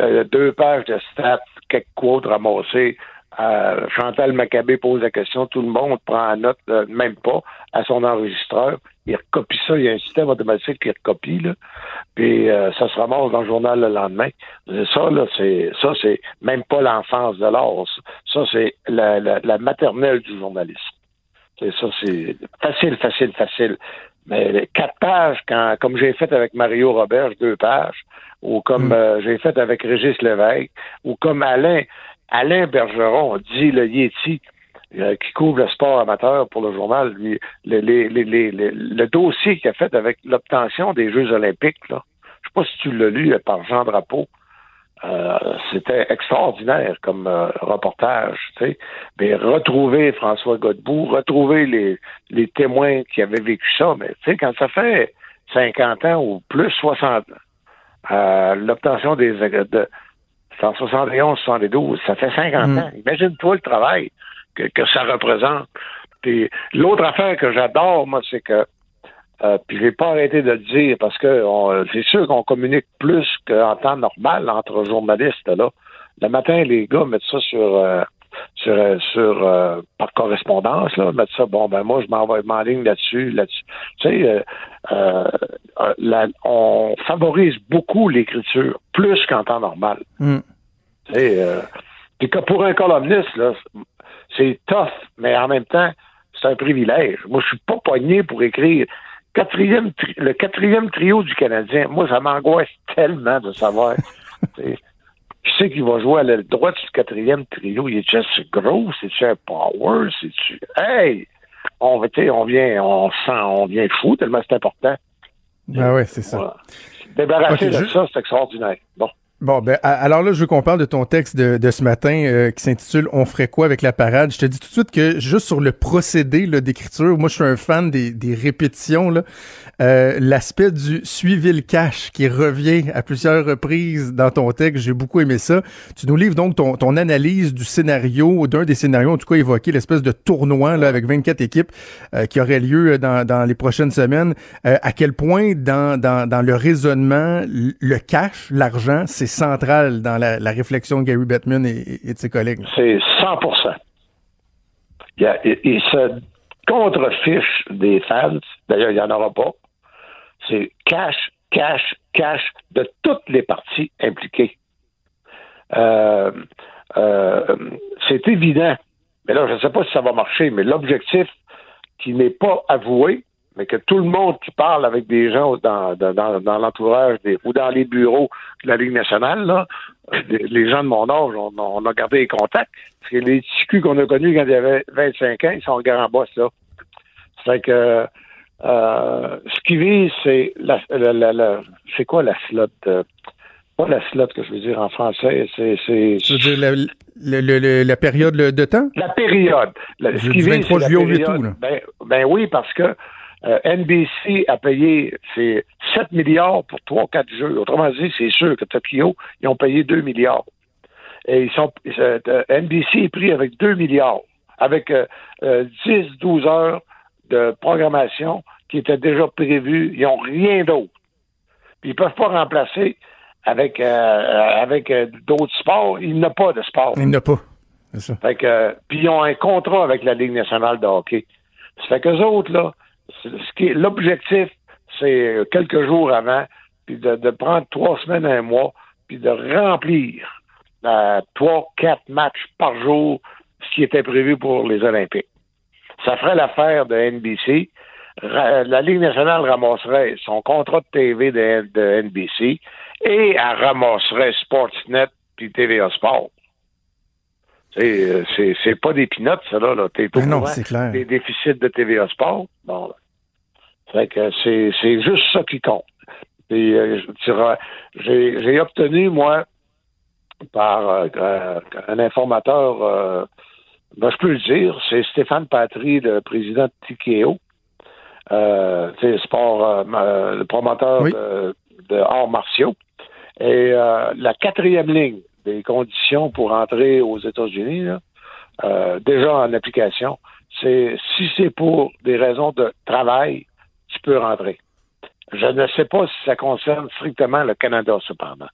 euh, deux pages de stats, quelques quotes ramassées. Euh, Chantal Maccabé pose la question, tout le monde prend en note, euh, même pas, à son enregistreur. Il recopie ça, il y a un système automatique qui recopie, là. Puis euh, ça se ramasse dans le journal le lendemain. Ça, là, c'est ça, c'est même pas l'enfance de l'art. Ça, c'est la, la, la maternelle du journalisme. C'est ça, c'est facile, facile, facile. Mais quatre pages, quand, comme j'ai fait avec Mario Robert, deux pages, ou comme Mm. j'ai fait avec Régis Lévesque, ou comme Alain, Alain Bergeron, dit le Yeti, euh, qui couvre le sport amateur pour le journal, lui, le, dossier qu'il a fait avec l'obtention des Jeux olympiques, là, je sais pas si tu l'as lu euh, par Jean Drapeau, euh, c'était extraordinaire comme euh, reportage. Mais retrouver François Godbout, retrouver les, les témoins qui avaient vécu ça, mais tu sais, quand ça fait 50 ans ou plus 60 ans, euh, l'obtention des de 171, 72, ça fait 50 Mm. ans. Imagine-toi le travail que, que ça représente. L'autre affaire que j'adore, moi, c'est que euh, puis je vais pas arrêter de le dire parce que c'est sûr qu'on communique plus qu'en temps normal entre journalistes là. Le matin, les gars mettent ça sur euh, sur, euh, sur euh, par correspondance là, mettre ça. Bon ben moi je m'en vais m'enligne là-dessus, là-dessus. Tu sais, euh, la- on favorise beaucoup l'écriture plus qu'en temps normal. Mm. Tu sais, puis que pour un columniste là, c'est tough, mais en même temps c'est un privilège. Moi je suis pas pogné pour écrire quatrième tri- le quatrième trio du Canadien. Moi ça m'angoisse tellement de savoir. qui c'est qui va jouer à l'aile droite sur le quatrième trio? Il est juste gros? C'est-tu un power? C'est-tu. Hey! On, on vient, on sent, on vient fou tellement c'est important. Ah ouais, c'est ça. Voilà. Débarrasser de ça, c'est extraordinaire. Bon. Bon, ben, alors là, je veux qu'on parle de ton texte de, de ce matin euh, qui s'intitule On ferait quoi avec la parade? Je te dis tout de suite que juste sur le procédé d'écriture, moi, je suis un fan des, des répétitions. Euh, L'aspect du suivi le cash qui revient à plusieurs reprises dans ton texte, j'ai beaucoup aimé ça. Tu nous livres donc ton, ton analyse du scénario, d'un des scénarios, en tout cas évoqué, l'espèce de tournoi là, avec 24 équipes euh, qui aurait lieu dans, dans les prochaines semaines. Euh, à quel point dans, dans, dans le raisonnement, le cash, l'argent, c'est central dans la, réflexion de Gary Bettman et, de ses collègues. C'est 100 il, a, il se contrefiche des fans. D'ailleurs, il n'y en aura pas. C'est cash, cash, cash de toutes les parties impliquées. Euh, euh, c'est évident. Mais là, je ne sais pas si ça va marcher, mais l'objectif qui n'est pas avoué, mais que tout le monde qui parle avec des gens dans, dans, dans, l'entourage des, ou dans les bureaux de la Ligue nationale, là, les, les gens de mon âge, on, on a gardé les contacts. Parce que les culs qu'on a connus quand il y avait 25 ans, ils sont grand boss, là. C'est que euh, ce qui vise, c'est la, la, la, la- c'est quoi la slot? euh, pas la slot que je veux dire en français, c'est, c'est veux dire la, le- le- la période de temps? la période. La- ce qui vise, 23 c'est la juillet au 8 période. là. Ben, ben oui, parce que euh, NBC a payé c'est 7 milliards pour 3-4 jeux. Autrement dit, c'est sûr que Tokyo, ils ont payé 2 milliards. Et ils sont euh, NBC est pris avec 2 milliards, avec euh, euh, 10-12 heures de programmation qui étaient déjà prévues. Ils n'ont rien d'autre. Puis ils peuvent pas remplacer avec euh, avec d'autres sports. Il n'y a pas de sport. Il n'y a pas. C'est ça. Fait que, puis ils ont un contrat avec la Ligue nationale de hockey. Ça fait qu'eux autres, là, ce qui est l'objectif, c'est quelques jours avant, puis de, de prendre trois semaines, un mois, puis de remplir euh, trois, quatre matchs par jour, ce qui était prévu pour les Olympiques. Ça ferait l'affaire de NBC. La Ligue nationale ramasserait son contrat de TV de, de NBC et elle ramasserait Sportsnet puis TVA Sport. C'est, euh, c'est, c'est pas des pinottes, ça, là. là. T'es au Ben non, c'est clair. des déficits de TVA Sport? Bon, là. Fait que c'est, juste ça qui compte. Puis, euh, j'ai, obtenu, moi, par euh, un informateur, euh, ben, je peux le dire, c'est Stéphane Patry, le président de Tikeo, sport, le promoteur Oui. de, de arts martiaux. Et la quatrième ligne des conditions pour entrer aux États-Unis, déjà en application, c'est si c'est pour des raisons de travail, tu peux rentrer. Je ne sais pas si ça concerne strictement le Canada, cependant.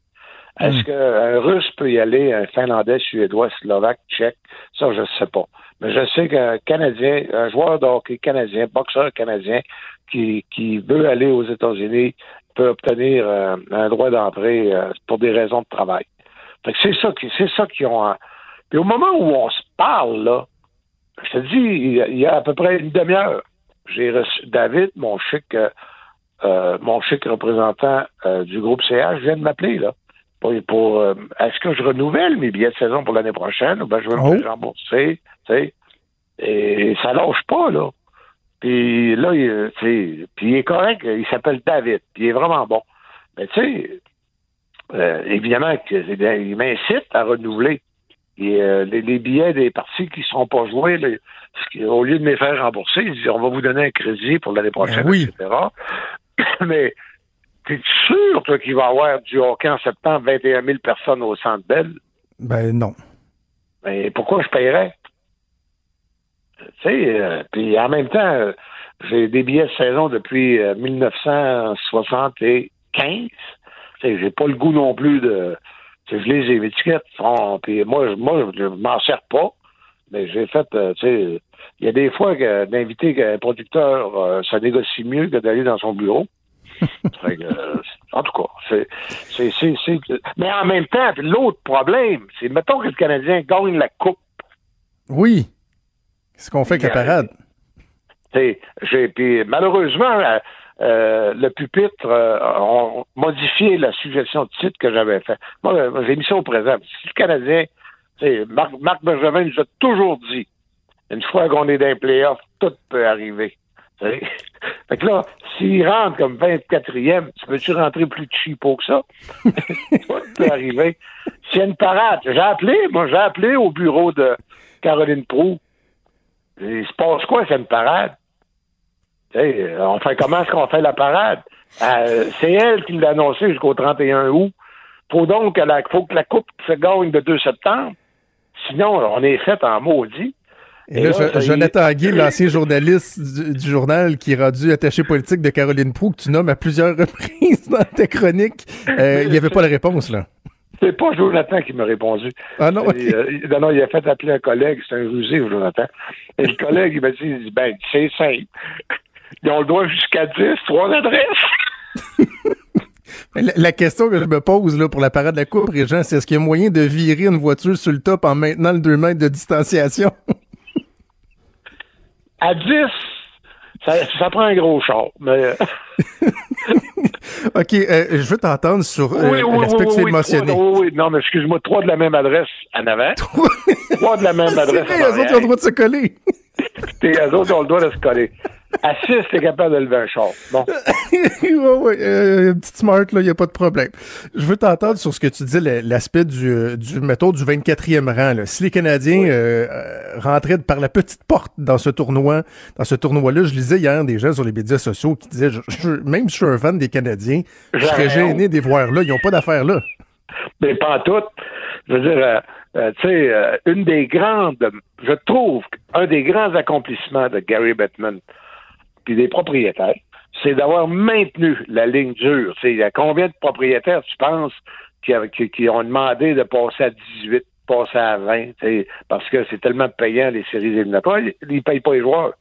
Est-ce qu'un Russe peut y aller, un Finlandais, Suédois, Slovaque, Tchèque? Ça, je ne sais pas. Mais je sais qu'un Canadien, un joueur de hockey canadien, boxeur canadien, qui, qui veut aller aux États-Unis, peut obtenir euh, un droit d'entrée euh, pour des raisons de travail. Fait que c'est ça qui, c'est ça qui ont. Puis au moment où on se parle, là, je te dis, il y a à peu près une demi-heure, j'ai reçu David, mon chic, euh, euh, mon chic représentant euh, du groupe CH, vient de m'appeler là. Pour, pour, euh, est-ce que je renouvelle mes billets de saison pour l'année prochaine ou ben je vais Oh. me rembourser, tu sais? Et ça lâche pas, là. Puis là, il, puis il est correct, il s'appelle David, puis il est vraiment bon. Mais tu sais, euh, évidemment qu'il m'incite à renouveler. Et, euh, les, les billets des parties qui ne seront pas joués, au lieu de me les faire rembourser, il dit on va vous donner un crédit pour l'année prochaine, Ben oui. etc. Mais T'es sûr, toi, qu'il va y avoir du hockey en septembre, 21 000 personnes au Centre Bell? Ben non. Mais pourquoi je paierais? Tu sais, euh, puis en même temps, euh, j'ai des billets de saison depuis euh, 1975. Tu sais, j'ai pas le goût non plus de... Je lis les étiquettes. Puis moi, je- moi, je m'en sers pas. Mais j'ai fait, euh, tu sais, il y a des fois que d'inviter un producteur, euh, ça négocie mieux que d'aller dans son bureau. Fait que, euh, en tout cas, c'est, c'est, c'est, c'est- Mais en même temps, l'autre problème, c'est mettons que le Canadien gagne la coupe. Oui. C'est ce qu'on fait avec la parade? J'ai, puis malheureusement, euh, le pupitre euh, a modifié la suggestion de titre que j'avais fait. Moi, j'ai mis ça au présent. Si le Canadien, Marc, Marc Bergevin nous a toujours dit, une fois qu'on est dans les playoffs, tout peut arriver. T'sais. Fait que là, s'il rentre comme 24e, tu peux-tu rentrer plus cheapo que ça? tout peut arriver. S'il y a une parade, j'ai appelé, moi, j'ai appelé au bureau de Caroline Proux. Il se passe quoi, c'est une parade? On fait comment est-ce qu'on fait la parade? Euh, c'est elle qui l'a annoncé jusqu'au 31 août. Faut donc que la, faut que la coupe se gagne le 2 septembre. Sinon, on est fait en maudit. Et là, Jonathan Guy, l'ancien journaliste du, du journal qui est rendu attaché politique de Caroline Proux, que tu nommes à plusieurs reprises dans ta chronique, euh, il n'y avait pas de réponse, là. C'est pas Jonathan qui m'a répondu. Ah non, ok. Et, euh, non, il a fait appeler un collègue, c'est un rusé, Jonathan. Et le collègue, il m'a dit, il dit, ben, c'est simple. Ils ont le droit jusqu'à 10, trois adresses. La, la question que je me pose là, pour la parade de la Coupe, Régent, c'est est-ce qu'il y a moyen de virer une voiture sur le top en maintenant le 2 mètres de distanciation? À 10, ça, ça prend un gros char. Mais, euh, OK, euh, je veux t'entendre sur euh, oui, oui, l'aspect oui, trois- oui, oui, non, mais excuse-moi, trois de la même adresse en avant. trois de la même adresse eux autres, ont le droit de se coller. Eux autres ont le droit de se coller. À 6, t'es capable de lever un char. Bon. ouais, ouais, euh, petite smart, là, il n'y a pas de problème. Je veux t'entendre sur ce que tu dis, l'aspect du, euh, du, mettons, du 24e rang. Là. Si les Canadiens euh, euh, rentraient par la petite porte dans ce tournoi, dans ce tournoi-là, je lisais hier des gens sur les médias sociaux qui disaient, je- je- même si je suis un fan des Canadiens, je serais gêné de les voir là. Ils n'ont pas d'affaires là. Mais pas en tout. Je veux dire, euh, euh, tu sais, euh, une des grandes, je trouve, un des grands accomplissements de Gary Bettman, puis des propriétaires, c'est d'avoir maintenu la ligne dure. Il y a combien de propriétaires, tu penses, qui, avaient- qui, qui ont demandé de passer à 18, passer à 20, tu sais, parce que c'est tellement payant, les séries éliminatoires, ils ne payent pas les joueurs.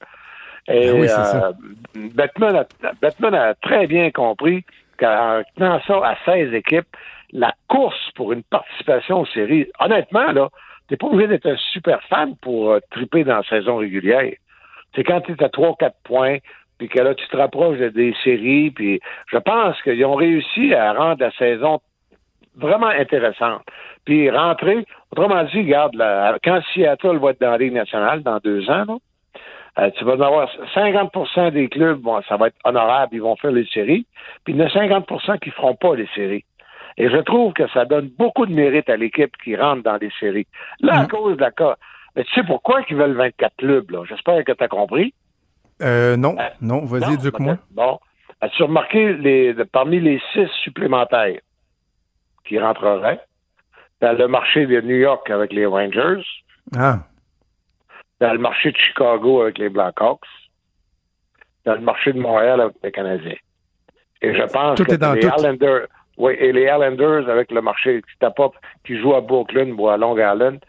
Et, Ben oui, c'est ça. euh, a très bien compris qu'en tenant ça à 16 équipes, la course pour une participation aux séries, honnêtement, là, t'es pas obligé d'être un super fan pour euh, triper dans la saison régulière. C'est quand tu es à 3-4 points, puis que là, tu te rapproches de- des séries, puis je pense qu'ils ont réussi à rendre la saison vraiment intéressante. Puis rentrer, autrement dit, regarde, là, quand Seattle va être dans la Ligue nationale dans deux ans, là, euh, tu vas en avoir 50% des clubs, bon, ça va être honorable, ils vont faire les séries, puis il y en a 50% qui feront pas les séries. Et je trouve que ça donne beaucoup de mérite à l'équipe qui rentre dans les séries. Là, à cause de la cas. Mais tu sais pourquoi ils veulent 24 clubs, là? J'espère que tu as compris. Euh, non, Euh, non, vas-y, éduque-moi. Bon. As-tu remarqué les, parmi les six supplémentaires qui rentreraient dans le marché de New York avec les Rangers, Ah, dans le marché de Chicago avec les Blackhawks, dans le marché de Montréal avec les Canadiens? Et je pense Tout que est dans les tout. Islanders, oui, et les Islanders avec le marché qui qui joue à Brooklyn ou à Long Island,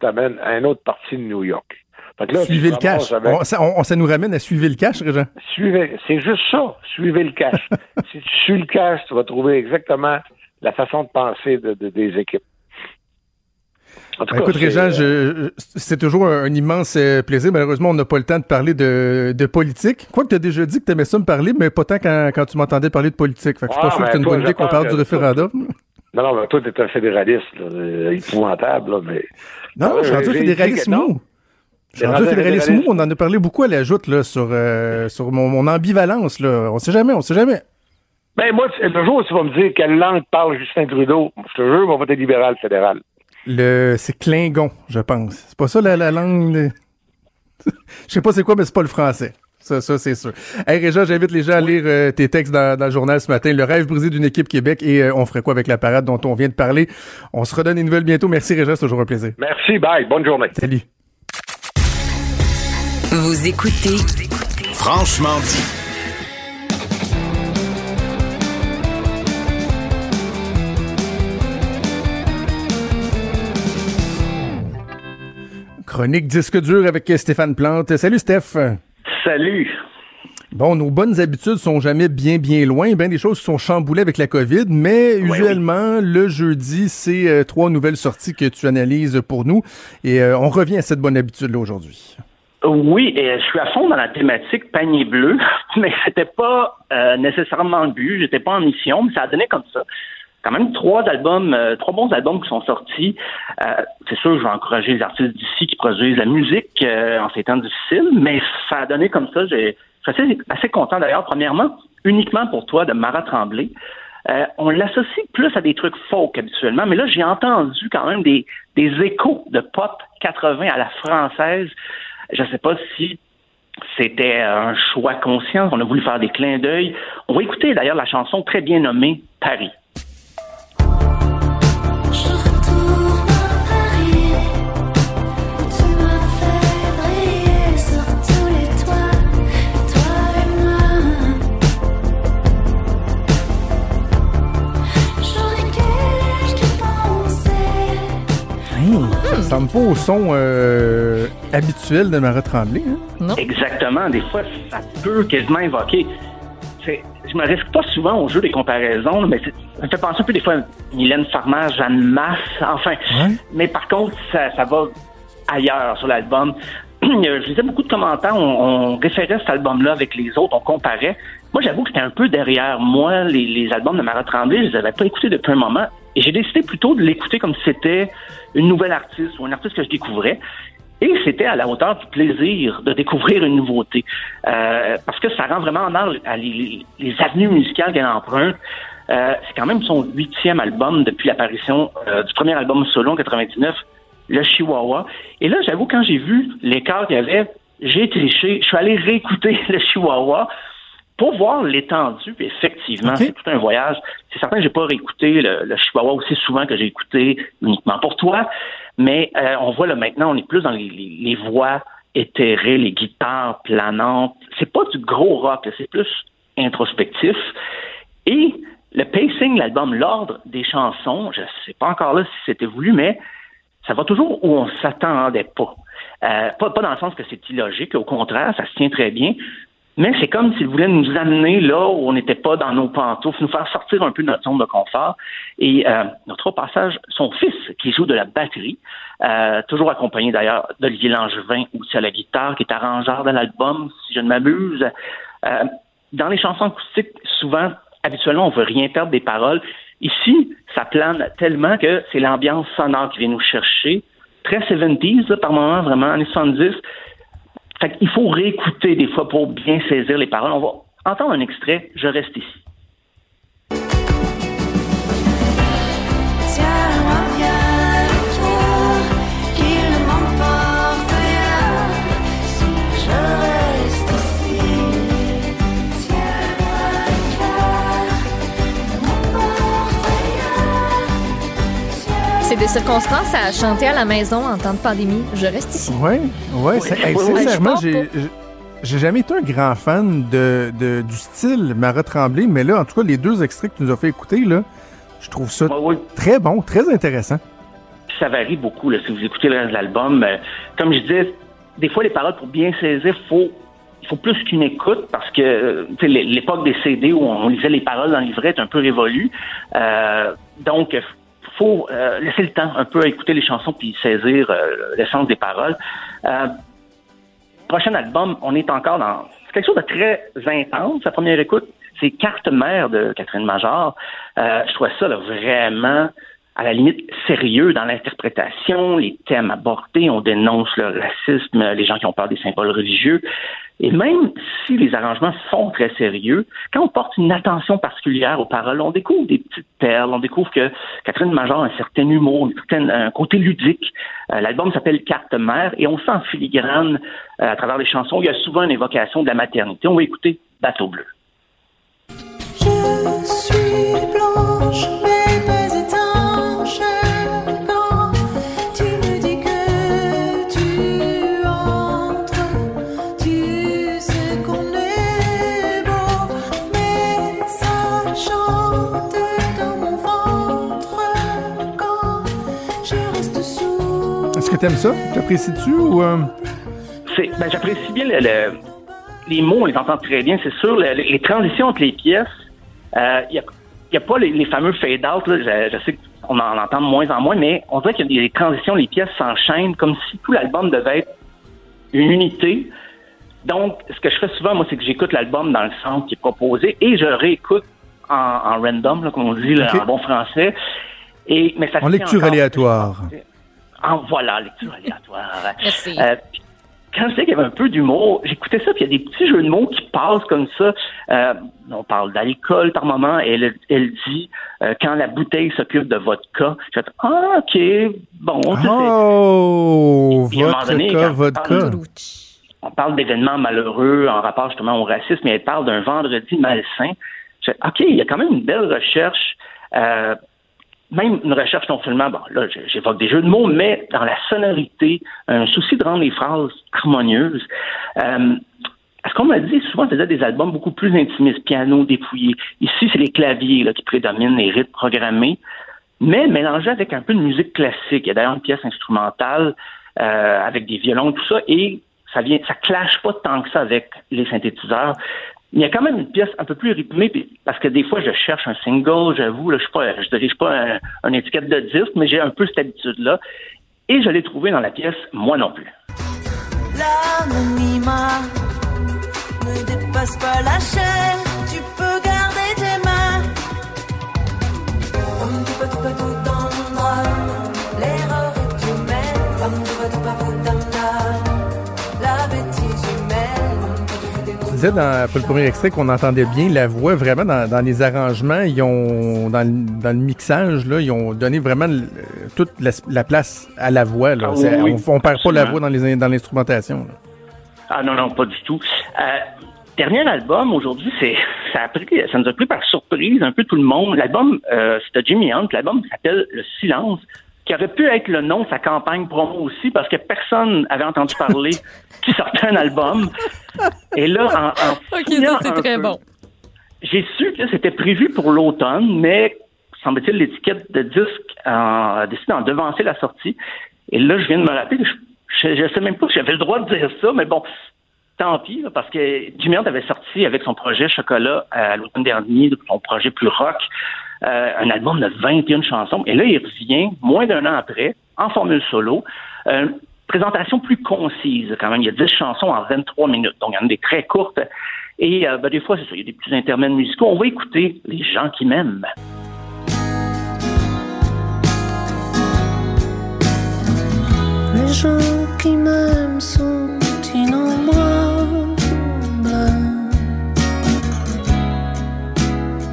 t'amène à une autre partie de New York. Fait que là, tu suivez le cash. avec- On- ça, on- ça nous ramène à suivre le cash, Régent. Suivez, c'est juste ça. Suivez le cash. si tu suis le cash, tu vas trouver exactement la façon de penser de- de- des équipes. En tout Ben, cas, écoute, c'est, Régent, euh, c'est toujours un, un immense euh, plaisir. Malheureusement, on n'a pas le temps de parler de, de politique. Quoi que tu as déjà dit que tu aimais ça me parler, mais pas tant quand, quand tu m'entendais parler de politique. Fait que je suis pas Ah, sûr que c'est une toi, bonne idée qu'on parle du référendum. Non, non, mais toi, t'es un fédéraliste, là, euh, épouvantable, là, mais. Non, je suis rendu fédéralisme non. mou. Je suis T'es rendu au rendu fédéralisme. On en a parlé beaucoup à la joute là, sur, euh, sur mon, mon ambivalence. Là. On sait jamais, on sait jamais. Ben, moi, le jour où tu vas me dire quelle langue parle Justin Trudeau, je te jure, on va voter libéral fédéral. Le, c'est Klingon, je pense. C'est pas ça la, la langue. de- Je sais pas c'est quoi, mais c'est pas le français. Ça, ça c'est sûr. Hey Réjean, j'invite les gens à lire euh, tes textes dans, dans, le journal ce matin. Le rêve brisé d'une équipe Québec et euh, on ferait quoi avec la parade dont on vient de parler? On se redonne une nouvelle bientôt. Merci Réjean, c'est toujours un plaisir. Merci, bye. Bonne journée. Salut. Vous écoutez Franchement dit. Chronique disque dur avec Stéphane Plante. Salut Steph. Salut. Bon, nos bonnes habitudes sont jamais bien, bien loin. Bien des choses sont chamboulées avec la COVID, mais usuellement, le jeudi, c'est euh, trois nouvelles sorties que tu analyses pour nous. Et euh, on revient à cette bonne habitude-là aujourd'hui. Oui, et je suis à fond dans la thématique panier bleu, mais c'était pas euh, nécessairement le but. J'étais pas en mission, mais ça a donné comme ça quand même trois albums, euh, trois bons albums qui sont sortis. Euh, c'est sûr, je vais encourager les artistes d'ici qui produisent la musique euh, en ces temps difficiles, mais ça a donné comme ça. Je suis assez, assez content d'ailleurs. Premièrement, uniquement pour toi de Marat Tremblay. on l'associe plus à des trucs folk habituellement, mais là, j'ai entendu quand même des, des échos de pop 80 à la française. Je ne sais pas si c'était un choix conscient. On a voulu faire des clins d'œil. On va écouter d'ailleurs la chanson très bien nommée Paris. Ressemble pas au son euh, habituel de Marat Tremblay. Hein? Non. Exactement. Des fois, ça peut quasiment évoquer. Je me risque pas souvent au jeu des comparaisons, mais ça me fait penser un peu des fois à Mylène Farmer, Jeanne Masse, enfin. Mais par contre, ça, ça va ailleurs sur l'album. je lisais beaucoup de commentaires, on, référait cet album-là avec les autres, on comparait. Moi, j'avoue que c'était un peu derrière moi, les, les albums de Marat Tremblay, je les avais pas écoutés depuis un moment. Et j'ai décidé plutôt de l'écouter comme si c'était une nouvelle artiste ou un artiste que je découvrais. Et c'était à la hauteur du plaisir de découvrir une nouveauté. Euh, parce que ça rend vraiment en à les, avenues musicales qu'elle emprunte. Euh, c'est quand même son huitième album depuis l'apparition euh, du premier album solo en 99, Le Chihuahua. Et là, j'avoue, quand j'ai vu l'écart qu'il y avait, j'ai triché. Je suis allé réécouter Le Chihuahua pour voir l'étendue, effectivement, c'est tout un voyage. C'est certain que j'ai pas réécouté le, Chihuahua aussi souvent que j'ai écouté uniquement pour toi, mais euh, on voit là maintenant, on est plus dans les, voix éthérées, les guitares planantes. C'est pas du gros rock, c'est plus introspectif. Et le pacing, l'album, l'ordre des chansons, je sais pas encore là si c'était voulu, mais ça va toujours où on s'attendait pas. Euh, pas. Pas dans le sens que c'est illogique, au contraire, ça se tient très bien, mais c'est comme s'il voulait nous amener là où on n'était pas dans nos pantoufles, nous faire sortir un peu de notre zone de confort. Et euh, notre au passage, son fils qui joue de la batterie, euh, toujours accompagné d'ailleurs d'Olivier Langevin aussi à la guitare, qui est arrangeur de l'album, si je ne m'abuse. Euh, dans les chansons acoustiques, souvent, habituellement, on veut rien perdre des paroles. Ici, ça plane tellement que c'est l'ambiance sonore qui vient nous chercher. Très 70s, par moment, vraiment, années 70. Fait qu'il faut réécouter des fois pour bien saisir les paroles. On va entendre un extrait, Je reste ici. Des circonstances à chanter à la maison en temps de pandémie. Je reste ici. Oui, ouais, sincèrement, j'ai. J'ai jamais été un grand fan de, du style Marat Tremblay, mais là, en tout cas, les deux extraits que tu nous as fait écouter, là, je trouve ça très bon, très intéressant. Ça varie beaucoup, là, si vous écoutez l'album. Euh, comme je disais, des fois, les paroles, pour bien saisir, faut il faut plus qu'une écoute parce que l'époque des CD où on lisait les paroles dans le livret est un peu révolue. Euh, donc, faut euh, laisser le temps un peu à écouter les chansons puis saisir euh, l'essence des paroles. Euh, prochain album, on est encore dans quelque chose de très intense. Sa première écoute, c'est Carte mère de Catherine Major. je trouvais ça vraiment à la limite sérieux dans l'interprétation, les thèmes abordés, on dénonce le racisme, les gens qui ont peur des symboles religieux. Et même si les arrangements sont très sérieux, quand on porte une attention particulière aux paroles, on découvre des petites perles, on découvre que Catherine Major a un certain humour, un, côté ludique. Euh, l'album s'appelle Carte mère et on sent en filigrane euh, à travers les chansons, il y a souvent une évocation de la maternité. On va écouter Bateau bleu. Je suis blanche. T'aimes ça? T'apprécies-tu ou... Euh? Ben, j'apprécie bien les mots, on les entend très bien, c'est sûr. les transitions entre les pièces, il euh, n'y a, pas les, fameux fade-out. Je, je, sais qu'on en entend de moins en moins, mais on dirait qu'il y a des transitions, les pièces s'enchaînent comme si tout l'album devait être une unité. Donc, ce que je fais souvent, moi, c'est que j'écoute l'album dans le sens qui est proposé et je réécoute en, random, comme on dit en bon français. Et, mais ça en lecture aléatoire. En voilà, lecture aléatoire. Euh, quand je sais qu'il y avait un peu d'humour, j'écoutais ça, puis il y a des petits jeux de mots qui passent comme ça. Euh, on parle d'alcool par moment, et elle, elle dit euh, quand la bouteille s'occupe de vodka. Je fais ah ok, bon. Oh, vodka, vodka. On parle d'événements malheureux en rapport justement au racisme, mais elle parle d'un vendredi malsain. Je fais, ok, il y a quand même une belle recherche. Euh, même une recherche non seulement, bon, là, j'évoque des jeux de mots, mais dans la sonorité, un souci de rendre les phrases harmonieuses. Euh, ce qu'on m'a dit souvent, c'était des albums beaucoup plus intimistes, piano dépouillé. Ici, c'est les claviers là, qui prédominent, les rythmes programmés, mais mélangés avec un peu de musique classique. Il y a d'ailleurs une pièce instrumentale euh, avec des violons, tout ça, et ça vient, ça clash pas tant que ça avec les synthétiseurs il y a quand même une pièce un peu plus rythmée, parce que des fois, je cherche un single, j'avoue, je ne dirige pas un, étiquette de disque, mais j'ai un peu cette habitude-là. Et je l'ai trouvé dans la pièce Moi non plus. Ne dépasse pas la chaîne, disais dans, pour le premier extrait qu'on entendait bien la voix vraiment dans, les arrangements. Ils ont dans, le mixage là, ils ont donné vraiment toute la, place à la voix. Là. Ah on, ne perd pas la voix dans les dans l'instrumentation. Ah non non pas du tout. Euh, dernier album aujourd'hui, c'est ça a pris, ça nous a pris par surprise un peu tout le monde. L'album euh, c'était Jimmy Hunt. L'album s'appelle Le Silence qui aurait pu être le nom de sa campagne promo aussi, parce que personne avait entendu parler qu'il sortait un album. Et là, en, en ça, très bon. J'ai su que c'était prévu pour l'automne, mais semble-t-il, l'étiquette de disque a décidé d'en devancer la sortie. Et là, je viens de me rappeler, je, je, sais même pas si j'avais le droit de dire ça, mais bon, tant pis, parce que Jimmy Hunt avait sorti avec son projet Chocolat à l'automne dernier, son projet plus rock, euh, un album de 21 chansons. Et là, il revient, moins d'un an après, en formule solo. Euh, présentation plus concise, quand même. Il y a 10 chansons en 23 minutes. Donc, il y en a des très courtes. Et euh, ben, des fois, c'est ça, il y a des petits intermèdes musicaux. On va écouter les gens qui m'aiment. Les gens qui m'aiment sont innombrables.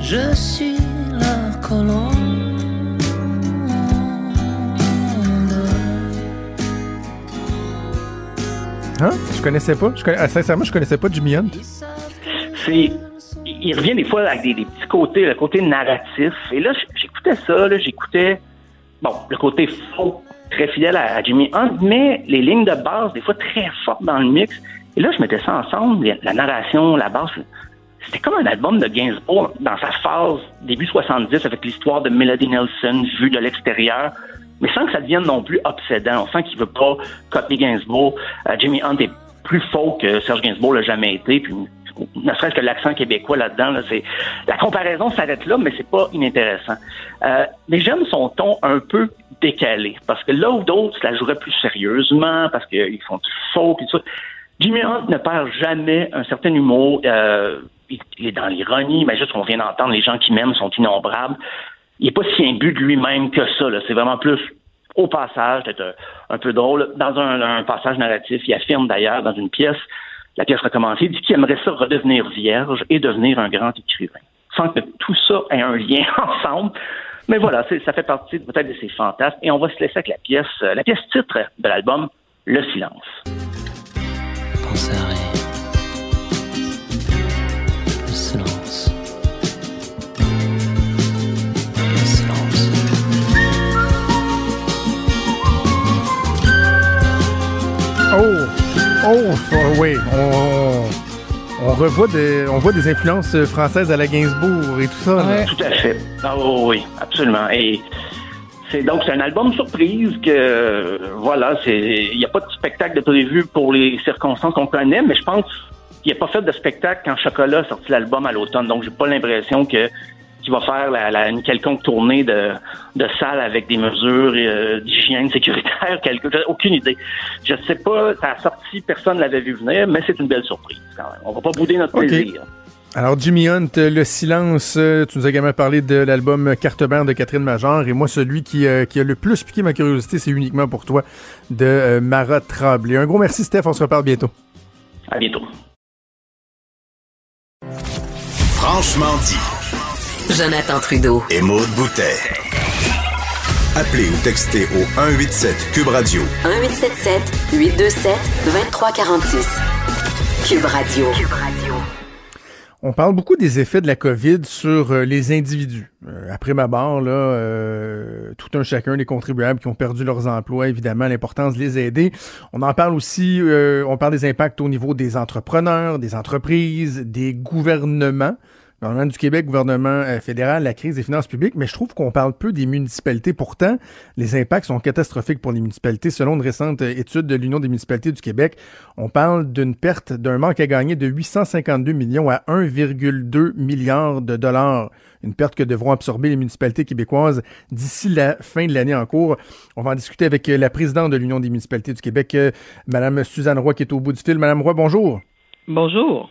Je suis Hein? Je connaissais pas. Ah, sincèrement, je connaissais pas Jimmy Hunt. C'est. Il revient des fois avec des, petits côtés, le côté narratif. Et là, j'écoutais ça, j'écoutais. Bon, le côté faux, très fidèle à, Jimmy Hunt, mais les lignes de base, des fois très fortes dans le mix. Et là, je mettais ça ensemble, la narration, la base. C'était comme un album de Gainsbourg dans sa phase début 70 avec l'histoire de Melody Nelson vue de l'extérieur mais sans que ça devienne non plus obsédant. On sent qu'il veut pas copier Gainsbourg. Euh, Jimmy Hunt est plus faux que Serge Gainsbourg l'a jamais été. Puis ne serait-ce que l'accent québécois là-dedans, là, c'est la comparaison s'arrête là, mais c'est pas inintéressant. Euh, mais j'aime son ton un peu décalé, parce que là où d'autres la joueraient plus sérieusement, parce qu'ils font du faux, puis tout ça. Jimmy Hunt ne perd jamais un certain humour. Euh, il, est dans l'ironie, mais juste qu'on vient d'entendre, les gens qui m'aiment sont innombrables il n'est pas si imbu de lui-même que ça. C'est vraiment plus au passage, d'être un, peu drôle. Dans un, passage narratif, il affirme d'ailleurs dans une pièce, la pièce recommencée, il dit qu'il aimerait ça redevenir vierge et devenir un grand écrivain. Sans que tout ça ait un lien ensemble. Mais voilà, ça fait partie peut-être de ses fantasmes. Et on va se laisser avec la pièce, la pièce titre de l'album, Le silence. Oh, oh, oui, on, revoit des, on voit des influences françaises à la Gainsbourg et tout ça. Tout à fait. Ah, oui, absolument. Et c'est donc c'est un album surprise que voilà, c'est il n'y a pas de spectacle de prévu pour les circonstances qu'on connaît, mais je pense qu'il n'y a pas fait de spectacle quand Chocolat a sorti l'album à l'automne. Donc j'ai pas l'impression que qui va faire la, une quelconque tournée de, de salle avec des mesures euh, d'hygiène sécuritaire, quelque, aucune idée. Je sais pas, ça a sorti, personne ne l'avait vu venir, mais c'est une belle surprise quand même. On va pas bouder notre plaisir. Alors, Jimmy Hunt, Le Silence, euh, tu nous as également parlé de l'album Carte Blanche de Catherine Major. Et moi, celui qui, euh, qui a le plus piqué ma curiosité, c'est uniquement pour toi, de euh, Mara Tremblay. Un gros merci, Steph. On se reparle bientôt. À bientôt. Franchement dit. Jonathan Trudeau. Et Maude Boutet. Appelez ou textez au 187 Cube Radio. 1877 827 2346. Cube Radio. Cube Radio. On parle beaucoup des effets de la COVID sur euh, les individus. Euh, après ma barre, là, euh, tout un chacun des contribuables qui ont perdu leurs emplois, évidemment, l'importance de les aider. On en parle aussi, on parle des impacts au niveau des entrepreneurs, des entreprises, des gouvernements gouvernement du Québec, gouvernement euh, fédéral, la crise des finances publiques, mais je trouve qu'on parle peu des municipalités. Pourtant, les impacts sont catastrophiques pour les municipalités. Selon une récente euh, étude de l'Union des municipalités du Québec, on parle d'une perte, d'un manque à gagner de 852 millions à 1,2 milliard de dollars. Une perte que devront absorber les municipalités québécoises d'ici la fin de l'année en cours. On va en discuter avec euh, la présidente de l'Union des municipalités du Québec, Madame Suzanne Roy, qui est au bout du fil. Madame Roy, bonjour. Bonjour.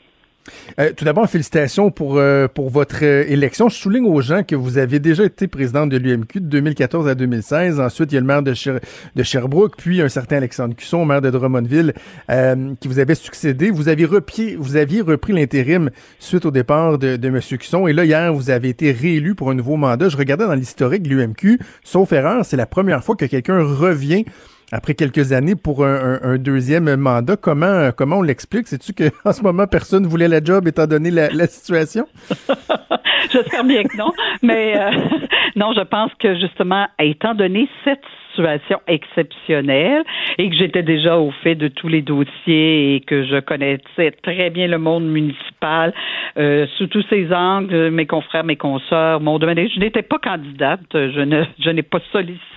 Euh, tout d'abord, félicitations pour, euh, pour votre euh, élection. Je souligne aux gens que vous avez déjà été présidente de l'UMQ de 2014 à 2016. Ensuite, il y a le maire de, Sherbrooke, puis un certain Alexandre Cusson, maire de Drummondville, qui vous avait succédé. Vous, aviez repris l'intérim suite au départ de, de M. Cusson. Et là, hier, vous avez été réélu pour un nouveau mandat. Je regardais dans l'historique de l'UMQ. Sauf erreur, c'est la première fois que quelqu'un revient après quelques années pour un, deuxième mandat. Comment, comment on l'explique? Sais-tu qu'en ce moment, personne voulait la job étant donné la, situation? J'espère bien que non. Mais euh, non, je pense que justement, étant donné cette situation exceptionnelle et que j'étais déjà au fait de tous les dossiers et que je connaissais très bien le monde municipal euh, sous tous ses angles, mes confrères, mes consoeurs mon domaine. Je n'étais pas candidate, ne je n'ai pas sollicité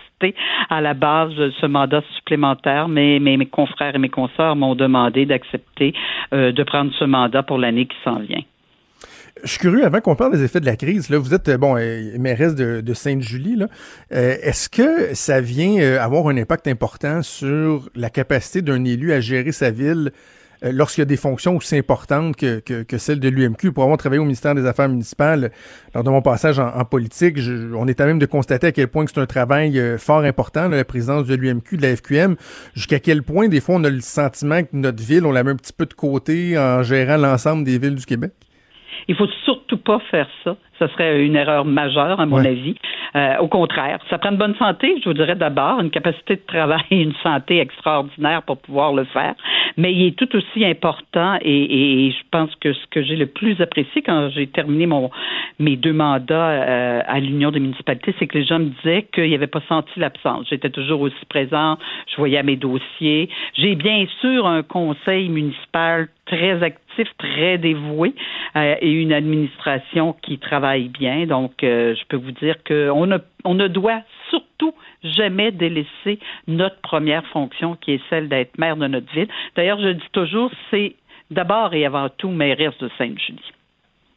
à la base ce mandat supplémentaire, mais, mes confrères et mes consoeurs m'ont demandé d'accepter euh, de prendre ce mandat pour l'année qui s'en vient. Je suis curieux, avant qu'on parle des effets de la crise, là, vous êtes bon euh, mairesse de, Sainte-Julie. Euh, est-ce que ça vient avoir un impact important sur la capacité d'un élu à gérer sa ville euh, lorsqu'il y a des fonctions aussi importantes que, que, celles de l'UMQ. Pour avoir travaillé au ministère des Affaires municipales lors de mon passage en, politique, on est à même de constater à quel point c'est un travail euh, fort important, la présidence de l'UMQ, de la FQM, jusqu'à quel point des fois on a le sentiment que notre ville, on la met un petit peu de côté en gérant l'ensemble des villes du Québec? Il faut surtout pas faire ça. Ce serait une erreur majeure, à mon avis. Euh, au contraire, ça prend une bonne santé, je vous dirais d'abord, une capacité de travail et une santé extraordinaire pour pouvoir le faire. Mais il est tout aussi important et, je pense que ce que j'ai le plus apprécié quand j'ai terminé mon mes deux mandats euh, à l'Union des municipalités, c'est que les gens me disaient qu'ils n'avaient pas senti l'absence. J'étais toujours aussi présent, je voyais mes dossiers. J'ai bien sûr un conseil municipal très actif, très dévoué euh, et une administration qui travaille bien. Donc, euh, je peux vous dire qu'on ne, on ne doit surtout jamais délaisser notre première fonction qui est celle d'être maire de notre ville. D'ailleurs, je dis toujours, c'est d'abord et avant tout mairesse de Sainte-Julie.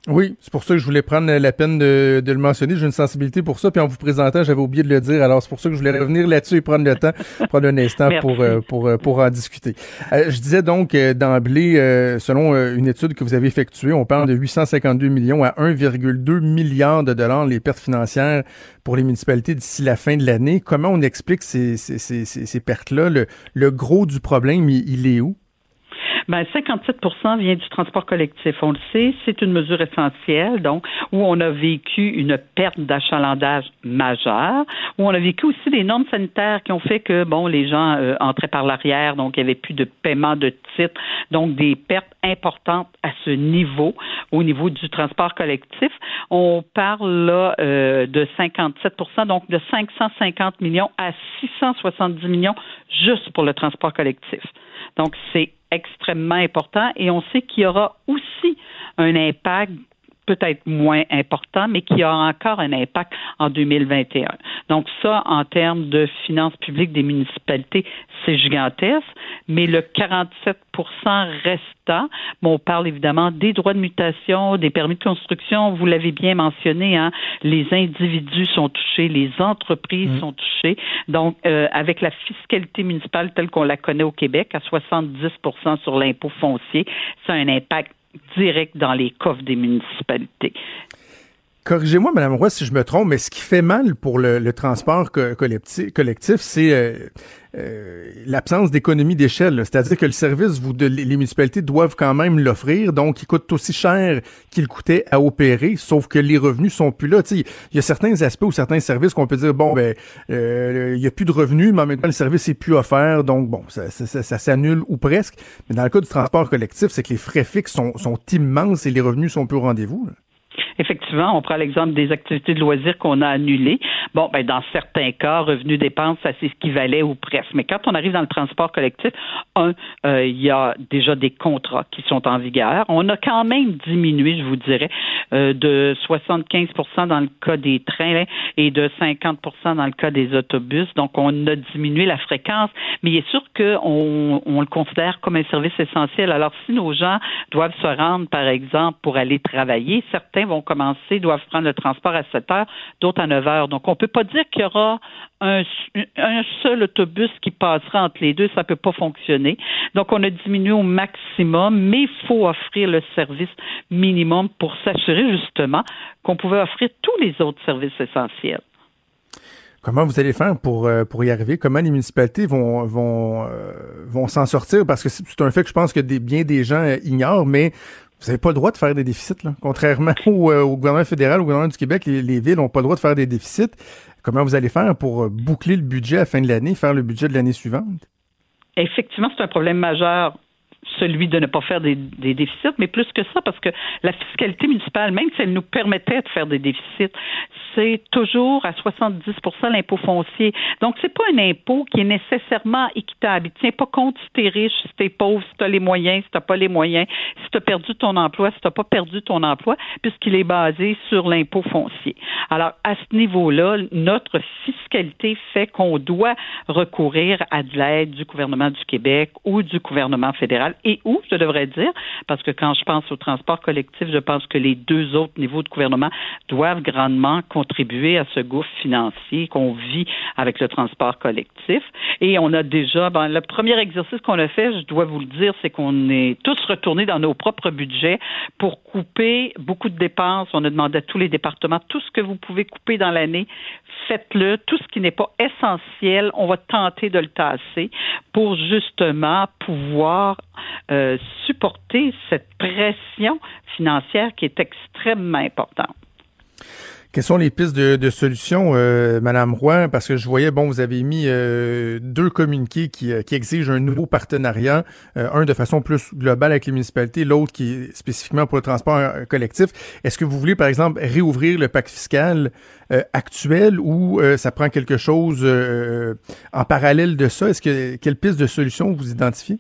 Oui, c'est pour ça que je voulais prendre la peine de, de le mentionner. J'ai une sensibilité pour ça. Puis en vous présentant, j'avais oublié de le dire. Alors c'est pour ça que je voulais revenir là-dessus et prendre le temps, prendre un instant pour, euh, pour, euh, pour en discuter. Euh, je disais donc d'emblée, selon une étude que vous avez effectuée, on parle de 852 millions à 1,2 milliard de dollars les pertes financières pour les municipalités d'ici la fin de l'année. Comment on explique ces, ces, ces, ces pertes-là? Le, le, gros du problème, il est où? Ben, 57% vient du transport collectif. On le sait, c'est une mesure essentielle, donc, où on a vécu une perte d'achalandage majeure, où on a vécu aussi des normes sanitaires qui ont fait que, bon, les gens euh, entraient par l'arrière, donc il n'y avait plus de paiement de titres, donc des pertes importantes à ce niveau, au niveau du transport collectif. On parle là euh, de 57% donc de 550 millions à 670 millions juste pour le transport collectif. Donc, c'est extrêmement important et on sait qu'il y aura aussi un impact peut-être moins important, mais qui a encore un impact en 2021. Donc ça, en termes de finances publiques des municipalités, c'est gigantesque, mais le 47 restant, bon, on parle évidemment des droits de mutation, des permis de construction, vous l'avez bien mentionné, hein, les individus sont touchés, les entreprises mmh. sont touchées. Donc, euh, avec la fiscalité municipale telle qu'on la connaît au Québec, à 70% sur l'impôt foncier, ça a un impact direct dans les coffres des municipalités. Corrigez-moi, Mme Roy, si je me trompe, mais ce qui fait mal pour le, transport collectif, c'est euh, euh, l'absence d'économie d'échelle. C'est-à-dire que le service, les municipalités doivent quand même l'offrir, donc il coûte aussi cher qu'il coûtait à opérer, sauf que les revenus sont plus là. Il y a certains aspects ou certains services qu'on peut dire, bon, ben, euh, il y a plus de revenus, mais en même temps, le service est plus offert, donc bon, ça, ça, s'annule ou presque. Mais dans le cas du transport collectif, c'est que les frais fixes sont, sont immenses et les revenus sont plus au rendez-vous. Effectivement, on prend l'exemple des activités de loisirs qu'on a annulées. Bon, ben, dans certains cas, revenus dépenses, ça c'est ce qui valait ou presque. Mais quand on arrive dans le transport collectif, un, euh, il y a déjà des contrats qui sont en vigueur. On a quand même diminué, je vous dirais, euh, de 75% dans le cas des trains et de 50% dans le cas des autobus. Donc, on a diminué la fréquence, mais il est sûr qu'on on le considère comme un service essentiel. Alors, si nos gens doivent se rendre, par exemple, pour aller travailler, certains vont commencer, doivent prendre le transport à 7 heures, d'autres à 9 heures. Donc, on ne peut pas dire qu'il y aura un, seul autobus qui passera entre les deux. Ça ne peut pas fonctionner. Donc, on a diminué au maximum, mais il faut offrir le service minimum pour s'assurer justement qu'on pouvait offrir tous les autres services essentiels. Comment vous allez faire pour, euh, pour y arriver? Comment les municipalités vont, vont, euh, vont s'en sortir? Parce que c'est un fait que je pense que bien des gens euh, ignorent, mais vous n'avez pas le droit de faire des déficits, là. Contrairement euh, au, gouvernement fédéral, au gouvernement du Québec, les, villes n'ont pas le droit de faire des déficits. Comment vous allez faire pour euh, boucler le budget à la fin de l'année, faire le budget de l'année suivante? Effectivement, c'est un problème majeur celui de ne pas faire des, déficits, mais plus que ça, parce que la fiscalité municipale, même si elle nous permettait de faire des déficits, c'est toujours à 70% l'impôt foncier. Donc, c'est pas un impôt qui est nécessairement équitable. Il tient pas compte si tu es riche, si tu es pauvre, si tu as les moyens, si tu pas les moyens, si tu as perdu ton emploi, si tu pas perdu ton emploi, puisqu'il est basé sur l'impôt foncier. Alors, à ce niveau-là, notre fiscalité fait qu'on doit recourir à de l'aide du gouvernement du Québec ou du gouvernement fédéral et où, je devrais dire, parce que quand je pense au transport collectif, je pense que les deux autres niveaux de gouvernement doivent grandement contribuer à ce gouffre financier qu'on vit avec le transport collectif. Et on a déjà, ben, le premier exercice qu'on a fait, je dois vous le dire, c'est qu'on est tous retournés dans nos propres budgets pour couper beaucoup de dépenses. On a demandé à tous les départements, tout ce que vous pouvez couper dans l'année, faites-le. Tout ce qui n'est pas essentiel, on va tenter de le tasser pour justement pouvoir euh, supporter cette pression financière qui est extrêmement importante. Quelles sont les pistes de, de solutions, euh, Madame Roy? Parce que je voyais, bon, vous avez mis euh, deux communiqués qui, exigent un nouveau partenariat, un de façon plus globale avec les municipalités, l'autre qui est spécifiquement pour le transport collectif. Est-ce que vous voulez, par exemple, réouvrir le pacte fiscal actuel ou ça prend quelque chose en parallèle de ça? Est-ce que quelle piste de solution vous identifiez?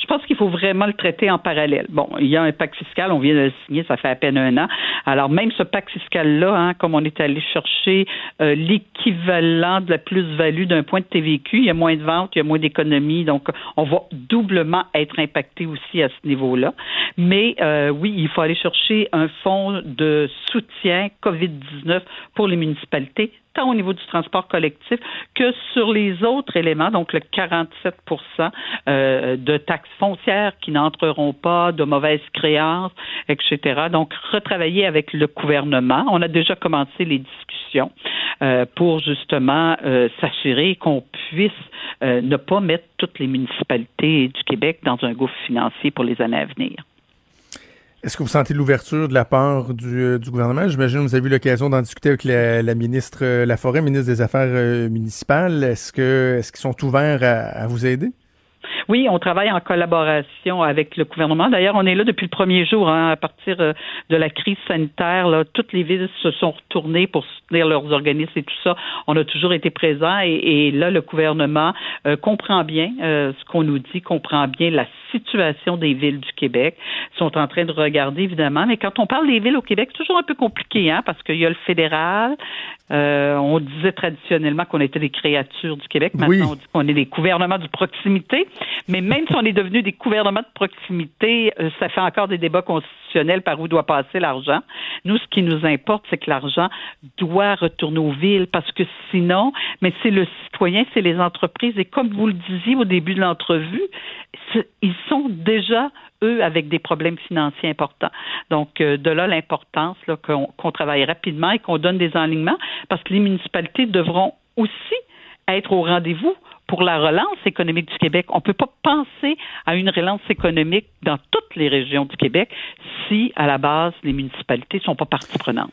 Je pense qu'il faut vraiment le traiter en parallèle. Bon, il y a un pacte fiscal, on vient de le signer, ça fait à peine un an. Alors, même ce pacte fiscal-là, hein, comme on est allé chercher euh, l'équivalent de la plus-value d'un point de TVQ, il y a moins de ventes, il y a moins d'économies, donc on va doublement être impacté aussi à ce niveau-là. Mais euh, oui, il faut aller chercher un fonds de soutien COVID-19 pour les municipalités tant au niveau du transport collectif que sur les autres éléments, donc le 47% euh, de taxes foncières qui n'entreront pas, de mauvaises créances, etc. Donc, retravailler avec le gouvernement. On a déjà commencé les discussions euh, pour justement euh, s'assurer qu'on puisse ne pas mettre toutes les municipalités du Québec dans un gouffre financier pour les années à venir. Est-ce que vous sentez l'ouverture de la part du, euh, gouvernement? J'imagine que vous avez eu l'occasion d'en discuter avec la, ministre euh, Laforêt, ministre des Affaires euh, municipales. Est-ce que est-ce qu'ils sont ouverts à vous aider? Oui, on travaille en collaboration avec le gouvernement. D'ailleurs, on est là depuis le premier jour. Hein, à partir euh, de la crise sanitaire, là, toutes les villes se sont retournées pour soutenir leurs organismes et tout ça. On a toujours été présents et, là, le gouvernement euh, comprend bien euh, ce qu'on nous dit, comprend bien la situation des villes du Québec. Ils sont en train de regarder, évidemment. Mais quand on parle des villes au Québec, c'est toujours un peu compliqué, hein, parce qu'il y a le fédéral. on disait traditionnellement qu'on était des créatures du Québec. Maintenant, on dit qu'on est des gouvernements de proximité. Mais même si on est devenu des gouvernements de proximité, euh, ça fait encore des débats constitutionnels par où doit passer l'argent. Nous, ce qui nous importe, c'est que l'argent doit retourner aux villes parce que sinon, mais c'est le citoyen, c'est les entreprises. Et comme vous le disiez au début de l'entrevue, ils sont déjà eux, avec des problèmes financiers importants. Donc, euh, de là l'importance qu'on travaille rapidement et qu'on donne des enlignements parce que les municipalités devront aussi être au rendez-vous pour la relance économique du Québec. On ne peut pas penser à une relance économique dans toutes les régions du Québec si, à la base, les municipalités ne sont pas partie prenante.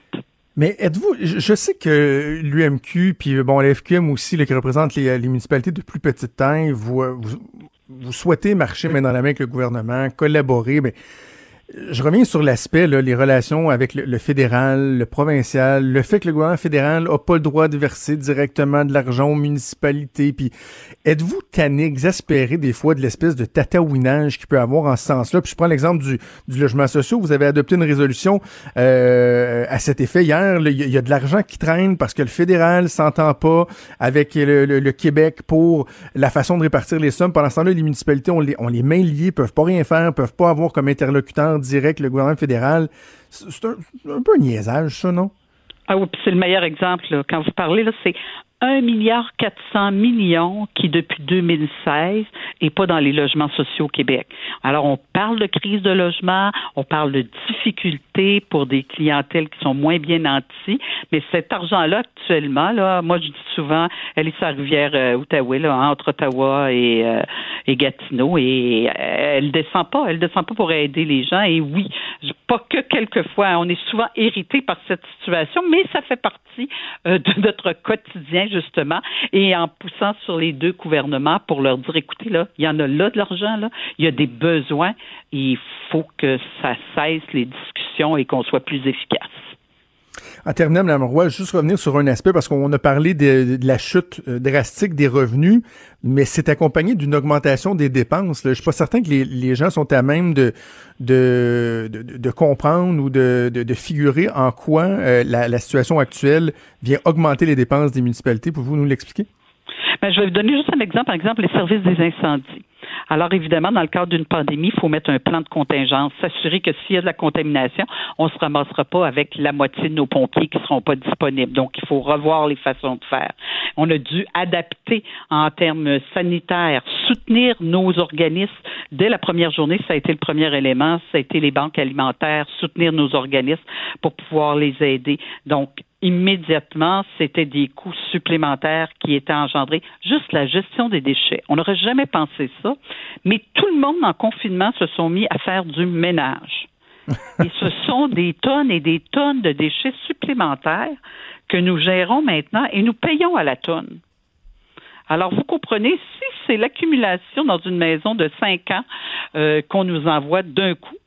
Mais êtes-vous, je sais que l'UMQ, puis bon, l'FQM aussi, qui représente les, municipalités de plus petite taille, vous, vous, vous souhaitez marcher main dans la main avec le gouvernement, collaborer, mais je reviens sur l'aspect, les relations avec le, fédéral, le provincial, le fait que le gouvernement fédéral n'a pas le droit de verser directement de l'argent aux municipalités. Puis, êtes-vous tanné, exaspéré des fois de l'espèce de tataouinage qu'il peut avoir en ce sens-là? Puis je prends l'exemple du, logement social. Vous avez adopté une résolution euh, à cet effet hier. Il y, a de l'argent qui traîne parce que le fédéral s'entend pas avec le, Québec pour la façon de répartir les sommes. Pendant ce temps-là, les municipalités ont les, ont les mains liées, peuvent pas rien faire, peuvent pas avoir comme interlocuteur direct le gouvernement fédéral. C'est un, peu un niaisage, ça, non? Ah oui, c'est le meilleur exemple. Quand vous parlez, là, c'est 1 milliard 400 millions qui, depuis 2016, est pas dans les logements sociaux au Québec. Alors, on parle de crise de logement, on parle de difficultés pour des clientèles qui sont moins bien nantis, mais cet argent-là, actuellement, là, moi, je dis souvent, elle est sur la rivière euh, Outaouais, là, entre Ottawa et, euh, Gatineau, et euh, elle descend pas, elle descend pas pour aider les gens, et oui, pas que quelquefois, on est souvent irrité par cette situation, mais ça fait partie de notre quotidien justement, et en poussant sur les deux gouvernements pour leur dire, écoutez, là, il y en a là de l'argent, là, il y a des besoins, il faut que ça cesse les discussions et qu'on soit plus efficace. En terminant, Mme Roy, juste revenir sur un aspect parce qu'on a parlé de, la chute euh, drastique des revenus, mais c'est accompagné d'une augmentation des dépenses. Je Je suis pas certain que les, gens sont à même de, de, de, comprendre ou de, de, figurer en quoi euh, la, la situation actuelle vient augmenter les dépenses des municipalités. Pouvez-vous nous l'expliquer? Ben, je vais vous donner juste un exemple, par exemple, les services des incendies. Alors, évidemment, dans le cadre d'une pandémie, il faut mettre un plan de contingence, s'assurer que s'il y a de la contamination, on se ramassera pas avec la moitié de nos pompiers qui seront pas disponibles. Donc, il faut revoir les façons de faire. On a dû adapter en termes sanitaires, soutenir nos organismes. Dès la première journée, ça a été le premier élément, ça a été les banques alimentaires, soutenir nos organismes pour pouvoir les aider. Donc, immédiatement, c'était des coûts supplémentaires qui étaient engendrés. Juste la gestion des déchets. On n'aurait jamais pensé ça, mais tout le monde en confinement se sont mis à faire du ménage. et ce sont des tonnes et des tonnes de déchets supplémentaires que nous gérons maintenant et nous payons à la tonne. Alors, vous comprenez, si c'est l'accumulation dans une maison de cinq ans euh, qu'on nous envoie d'un coup,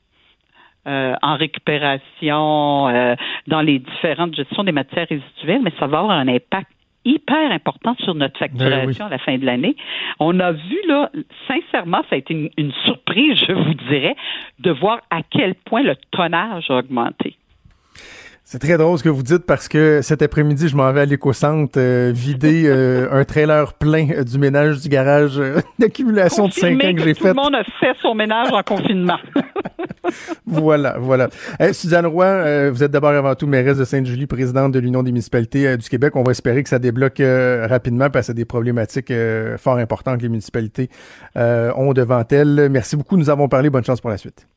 euh, en récupération, euh, dans les différentes gestions des matières résiduelles, mais ça va avoir un impact hyper important sur notre facturation à la fin de l'année. On a vu, là, sincèrement, ça a été une, une surprise, je vous dirais, de voir à quel point le tonnage a augmenté. C'est très drôle ce que vous dites parce que cet après-midi, je m'en vais à l'éco-centre euh, vider euh, un trailer plein euh, du ménage du garage d'accumulation de 5 ans que j'ai fait. Tout le monde a fait son ménage en confinement. voilà, voilà. Suzanne Roy, vous êtes d'abord avant tout mairesse de Sainte-Julie, présidente de l'Union des municipalités du Québec. On va espérer que ça débloque rapidement parce que c'est des problématiques fort importantes que les municipalités ont devant elles. Merci beaucoup. Nous avons parlé. Bonne chance pour la suite.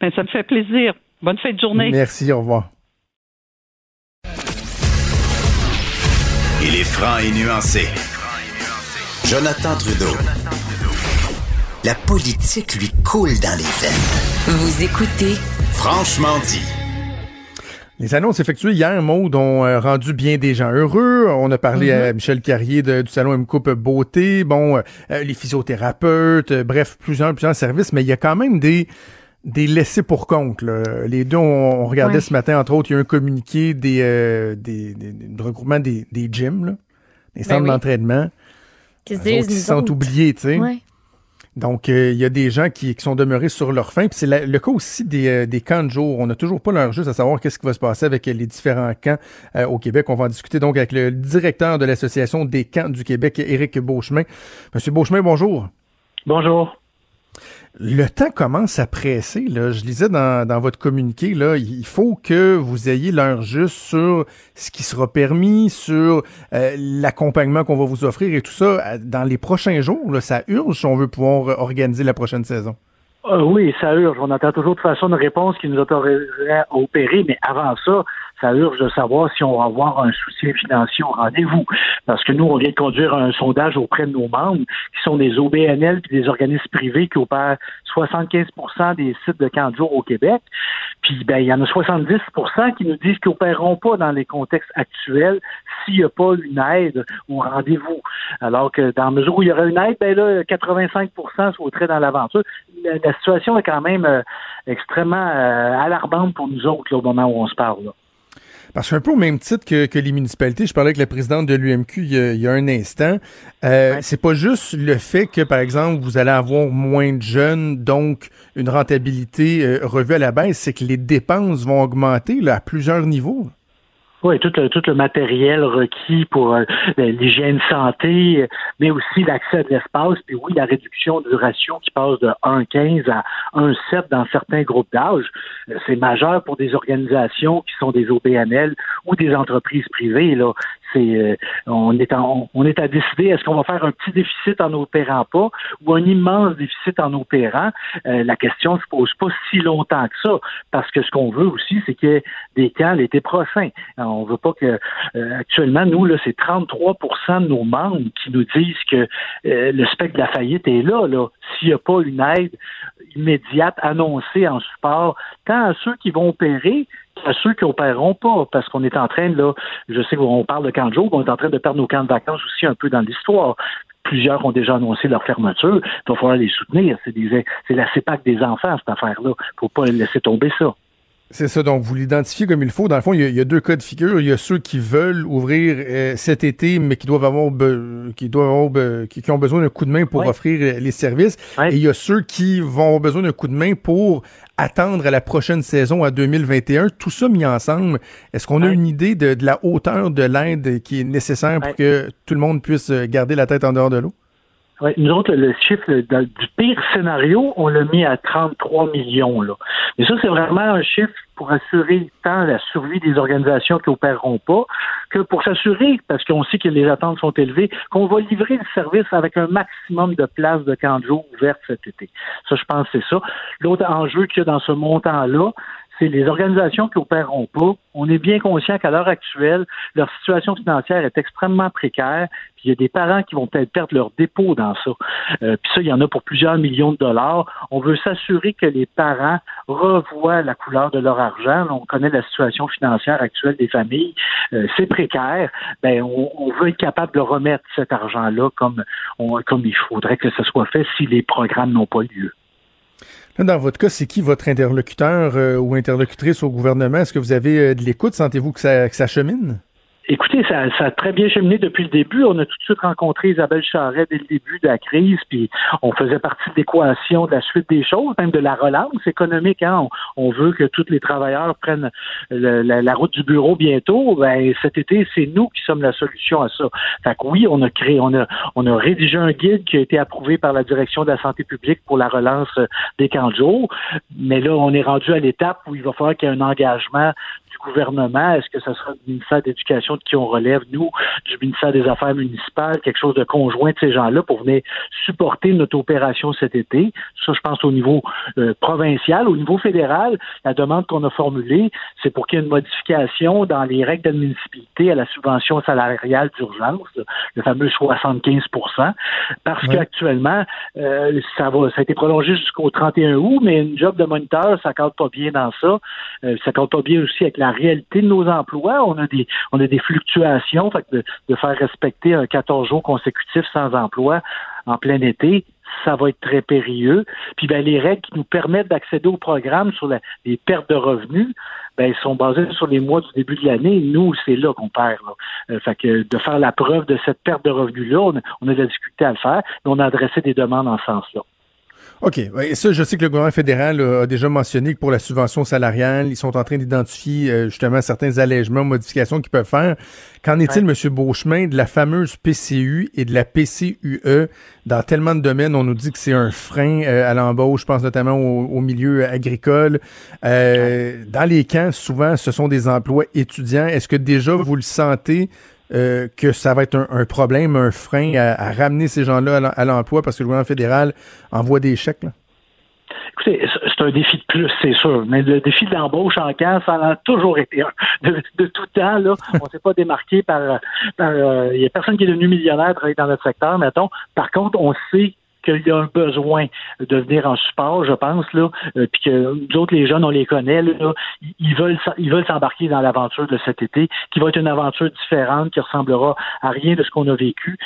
Ben, ça me fait plaisir. Bonne fin de journée. Merci. Au revoir. Il est franc et nuancé. Jonathan Trudeau. La politique lui coule dans les veines. Vous écoutez Franchement dit. Les annonces effectuées hier, Maud, ont euh, rendu bien des gens heureux. On a parlé à Michel Carrier du salon M Coupe Beauté, bon, euh, les physiothérapeutes, euh, bref, plusieurs, plusieurs services, mais il y a quand même des des laissés pour compte. Les deux, on, regardait ce matin, entre autres, il y a un communiqué des, euh, des, des, regroupement des, des gyms, là, des centres ben d'entraînement. Qui se sont oubliés, tu sais. Donc, euh, il y a des gens qui, qui, sont demeurés sur leur faim. Puis c'est le cas aussi des, euh, des, camps de jour. On n'a toujours pas l'heure juste à savoir qu'est-ce qui va se passer avec les différents camps au Québec. On va en discuter donc avec le directeur de l'Association des camps du Québec, Éric Beauchemin. Monsieur Beauchemin, bonjour. Bonjour. Le temps commence à presser. Là. Je lisais dans, dans votre communiqué, là, il faut que vous ayez l'heure juste sur ce qui sera permis, sur euh, l'accompagnement qu'on va vous offrir et tout ça. Dans les prochains jours, là, ça urge si on veut pouvoir organiser la prochaine saison. Euh, oui, ça urge. On attend toujours de façon une réponse qui nous autoriserait à opérer, mais avant ça, ça urge de savoir si on va avoir un soutien financier au rendez-vous. Parce que nous, on vient de conduire un sondage auprès de nos membres, qui sont des OBNL et des organismes privés qui opèrent 75% des sites de camp au Québec. Puis, ben, il y en a 70% qui nous disent qu'ils n'opéreront pas dans les contextes actuels s'il n'y a pas une aide au rendez-vous. Alors que dans la mesure où il y aurait une aide, ben là, 85% sauteraient dans l'aventure. La, situation est quand même euh, extrêmement euh, alarmante pour nous autres là, au moment où on se parle. Là. Parce qu'un peu au même titre que, les municipalités, je parlais avec la présidente de l'UMQ il, y a un instant, euh, c'est pas juste le fait que, par exemple, vous allez avoir moins de jeunes, donc une rentabilité euh, revue à la baisse, c'est que les dépenses vont augmenter là, à plusieurs niveaux. Oui, tout le, matériel requis pour euh, l'hygiène santé, mais aussi l'accès à l'espace, puis oui, la réduction du ratio qui passe de 1,15 à 1,7 dans certains groupes d'âge. Euh, c'est majeur pour des organisations qui sont des OBNL ou des entreprises privées. Euh, on est on est à décider est-ce qu'on va faire un petit déficit en opérant pas ou un immense déficit en opérant? Euh, la question se pose pas si longtemps que ça parce que ce qu'on veut aussi c'est qu'il y ait des camps l'été prochain. on veut pas que euh, actuellement nous là c'est 33% de nos membres qui nous disent que le spectre de la faillite est là là s'il n'y a pas une aide immédiate annoncée en support tant à ceux qui vont opérer à ceux qui opéreront pas, parce qu'on est en train, là, je sais qu'on parle de camp de jour, on est en train de perdre nos camps de vacances aussi un peu dans l'histoire. Plusieurs ont déjà annoncé leur fermeture. Il va falloir les soutenir. C'est, la CEPAC des enfants, cette affaire-là. faut pas laisser tomber ça. C'est ça, donc vous l'identifiez comme il faut. Dans le fond, il y, a, deux cas de figure. Il y a ceux qui veulent ouvrir euh, cet été, mais qui doivent avoir, qui doivent qui, ont besoin d'un coup de main pour offrir les services. Et il y a ceux qui vont avoir besoin d'un coup de main pour attendre à la prochaine saison à 2021. Tout ça mis ensemble, est-ce qu'on a une idée de, de, la hauteur de l'aide qui est nécessaire pour que tout le monde puisse garder la tête en dehors de l'eau? Oui, nous autres, le chiffre du pire scénario, on l'a mis à 33 millions. Là. Mais ça, c'est vraiment un chiffre pour assurer tant la survie des organisations qui opéreront pas, que pour s'assurer, parce qu'on sait que les attentes sont élevées, qu'on va livrer le service avec un maximum de places de camp de ouvertes cet été. Ça, je pense que c'est ça. L'autre enjeu qu'il y a dans ce montant-là, c'est les organisations qui opéreront pas. On est bien conscient qu'à l'heure actuelle, leur situation financière est extrêmement précaire. Puis il y a des parents qui vont peut-être perdre leur dépôt dans ça. Euh, puis ça, il y en a pour plusieurs millions de dollars. On veut s'assurer que les parents revoient la couleur de leur argent. On connaît la situation financière actuelle des familles. Euh, c'est précaire. Ben, on, veut être capable de remettre cet argent-là comme, comme il faudrait que ce soit fait si les programmes n'ont pas lieu dans votre cas, c'est qui votre interlocuteur euh, ou interlocutrice au gouvernement? Est-ce que vous avez euh, de l'écoute? Sentez-vous que ça, que ça chemine? Écoutez, ça, ça, a très bien cheminé depuis le début. On a tout de suite rencontré Isabelle Charret dès le début de la crise, puis on faisait partie de l'équation de la suite des choses, même de la relance économique. Hein. On, veut que tous les travailleurs prennent la, route du bureau bientôt. Ben, cet été, c'est nous qui sommes la solution à ça. Fait que oui, on a créé, on a, on a rédigé un guide qui a été approuvé par la direction de la santé publique pour la relance des camps de jour. Mais là, on est rendu à l'étape où il va falloir qu'il y ait un engagement gouvernement? Est-ce que ce sera le ministère d'éducation de qui on relève, nous, du ministère des Affaires municipales, quelque chose de conjoint de ces gens-là pour venir supporter notre opération cet été? Ça, je pense au niveau euh, provincial. Au niveau fédéral, la demande qu'on a formulée, c'est pour qu'il y ait une modification dans les règles d'admissibilité à la subvention salariale d'urgence, le fameux 75% parce qu'actuellement, euh, ça va, ça a été prolongé jusqu'au 31 août, mais une job de moniteur, ça ne pas bien dans ça. Euh, ça ne pas bien aussi avec la réalité de nos emplois. On a des, on a des fluctuations. Fait de, de faire respecter un 14 jours consécutifs sans emploi en plein été, ça va être très périlleux. Puis ben, les règles qui nous permettent d'accéder au programme sur les pertes de revenus, ben, sont basées sur les mois du début de l'année. Nous, c'est là qu'on perd. Euh, fait que de faire la preuve de cette perte de revenus-là, on, on, a de la difficulté à le faire, mais on a adressé des demandes en ce sens-là. OK. Et ça, je sais que le gouvernement fédéral a déjà mentionné que pour la subvention salariale, ils sont en train d'identifier euh, justement certains allègements, modifications qu'ils peuvent faire. Qu'en est-il, M. Beauchemin, de la fameuse PCU et de la PCUE? Dans tellement de domaines, on nous dit que c'est un frein euh, à l'embauche, je pense notamment au, milieu agricole. Euh, dans les camps, souvent, ce sont des emplois étudiants. Est-ce que déjà vous le sentez euh, que ça va être un, problème, un frein à, ramener ces gens-là à l'emploi parce que le gouvernement fédéral envoie des chèques? Écoutez, c'est un défi de plus, c'est sûr. Mais le défi de l'embauche en camp, ça en a toujours été un. De, tout temps, là, on s'est pas démarqué par. Euh, il y a personne qui est devenu millionnaire travailler dans notre secteur, mettons. Par contre, on sait qu'il y a un besoin de venir en support, je pense, là, euh, puis que nous autres, les jeunes, on les connaît, ils veulent s'embarquer dans l'aventure de cet été, qui va être une aventure différente, qui ressemblera à rien de ce qu'on a vécu.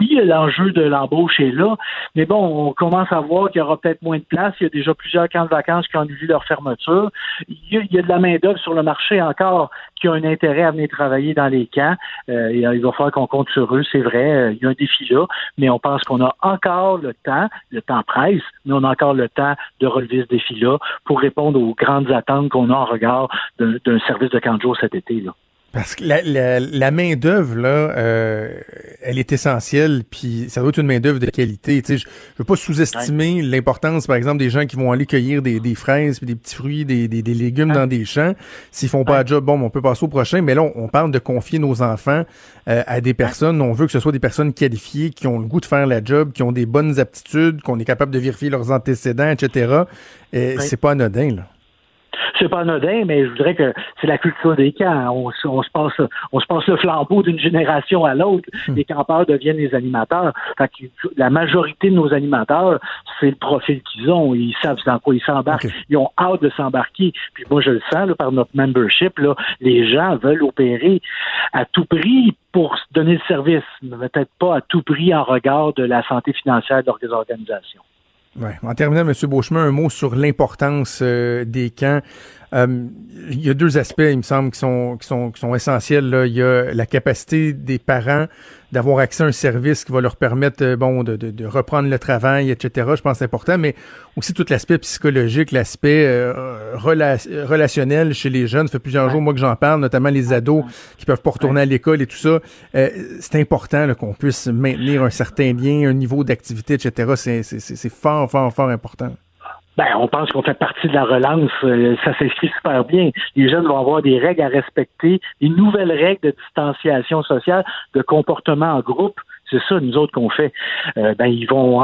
oui, l'enjeu de l'embauche est là, mais bon, on commence à voir qu'il y aura peut-être moins de place. Il y a déjà plusieurs camps de vacances qui ont vu leur fermeture. Il y a, de la main-d'œuvre sur le marché encore qui a un intérêt à venir travailler dans les camps. Euh, il va falloir qu'on compte sur eux, c'est vrai. Euh, il y a un défi là, mais on pense qu'on a encore le temps, le temps presse, mais on a encore le temps de relever ce défi-là pour répondre aux grandes attentes qu'on a en regard d'un service de camp cet été. Là. Parce que la, la, la main d'œuvre là, euh, elle est essentielle, puis ça doit être une main d'œuvre de qualité. Tu sais, je, je veux pas sous-estimer l'importance, par exemple, des gens qui vont aller cueillir des, des fraises, puis des petits fruits, des, des, des légumes dans des champs. S'ils font pas un job, bon, on peut passer au prochain. Mais là, on, parle de confier nos enfants euh, à des personnes. On veut que ce soit des personnes qualifiées, qui ont le goût de faire la job, qui ont des bonnes aptitudes, qu'on est capable de vérifier leurs antécédents, etc. Et c'est pas anodin là c'est pas anodin, mais je voudrais que c'est la culture des camps. On, se passe, on se passe le flambeau d'une génération à l'autre. Hmm. Les campeurs deviennent les animateurs. Fait la majorité de nos animateurs, c'est le profil qu'ils ont. Ils savent dans quoi ils s'embarquent. Ils ont hâte de s'embarquer. Puis moi, je le sens par notre membership. Là, les gens veulent opérer à tout prix pour donner le service, mais peut-être pas à tout prix en regard de la santé financière de leurs organisations. Ouais. En terminant, M. Beauchemin, un mot sur l'importance euh, des camps. Euh, il y a deux aspects, il me semble, qui sont, qui sont, qui sont essentiels. Là. Il y a la capacité des parents d'avoir accès à un service qui va leur permettre euh, bon de, de, de reprendre le travail, etc. Je pense que c'est important, mais aussi tout l'aspect psychologique, l'aspect euh, relationnel chez les jeunes. Ça fait plusieurs jours moi que j'en parle, notamment les ados qui peuvent pas retourner à l'école et tout ça. Euh, c'est important qu'on puisse maintenir un certain lien, un niveau d'activité, etc. C'est fort, fort, fort important. Ben, on pense qu'on fait partie de la relance. Euh, ça s'inscrit super bien. Les jeunes vont avoir des règles à respecter, des nouvelles règles de distanciation sociale, de comportement en groupe. C'est ça, nous autres, qu'on fait. Euh, ben, ils vont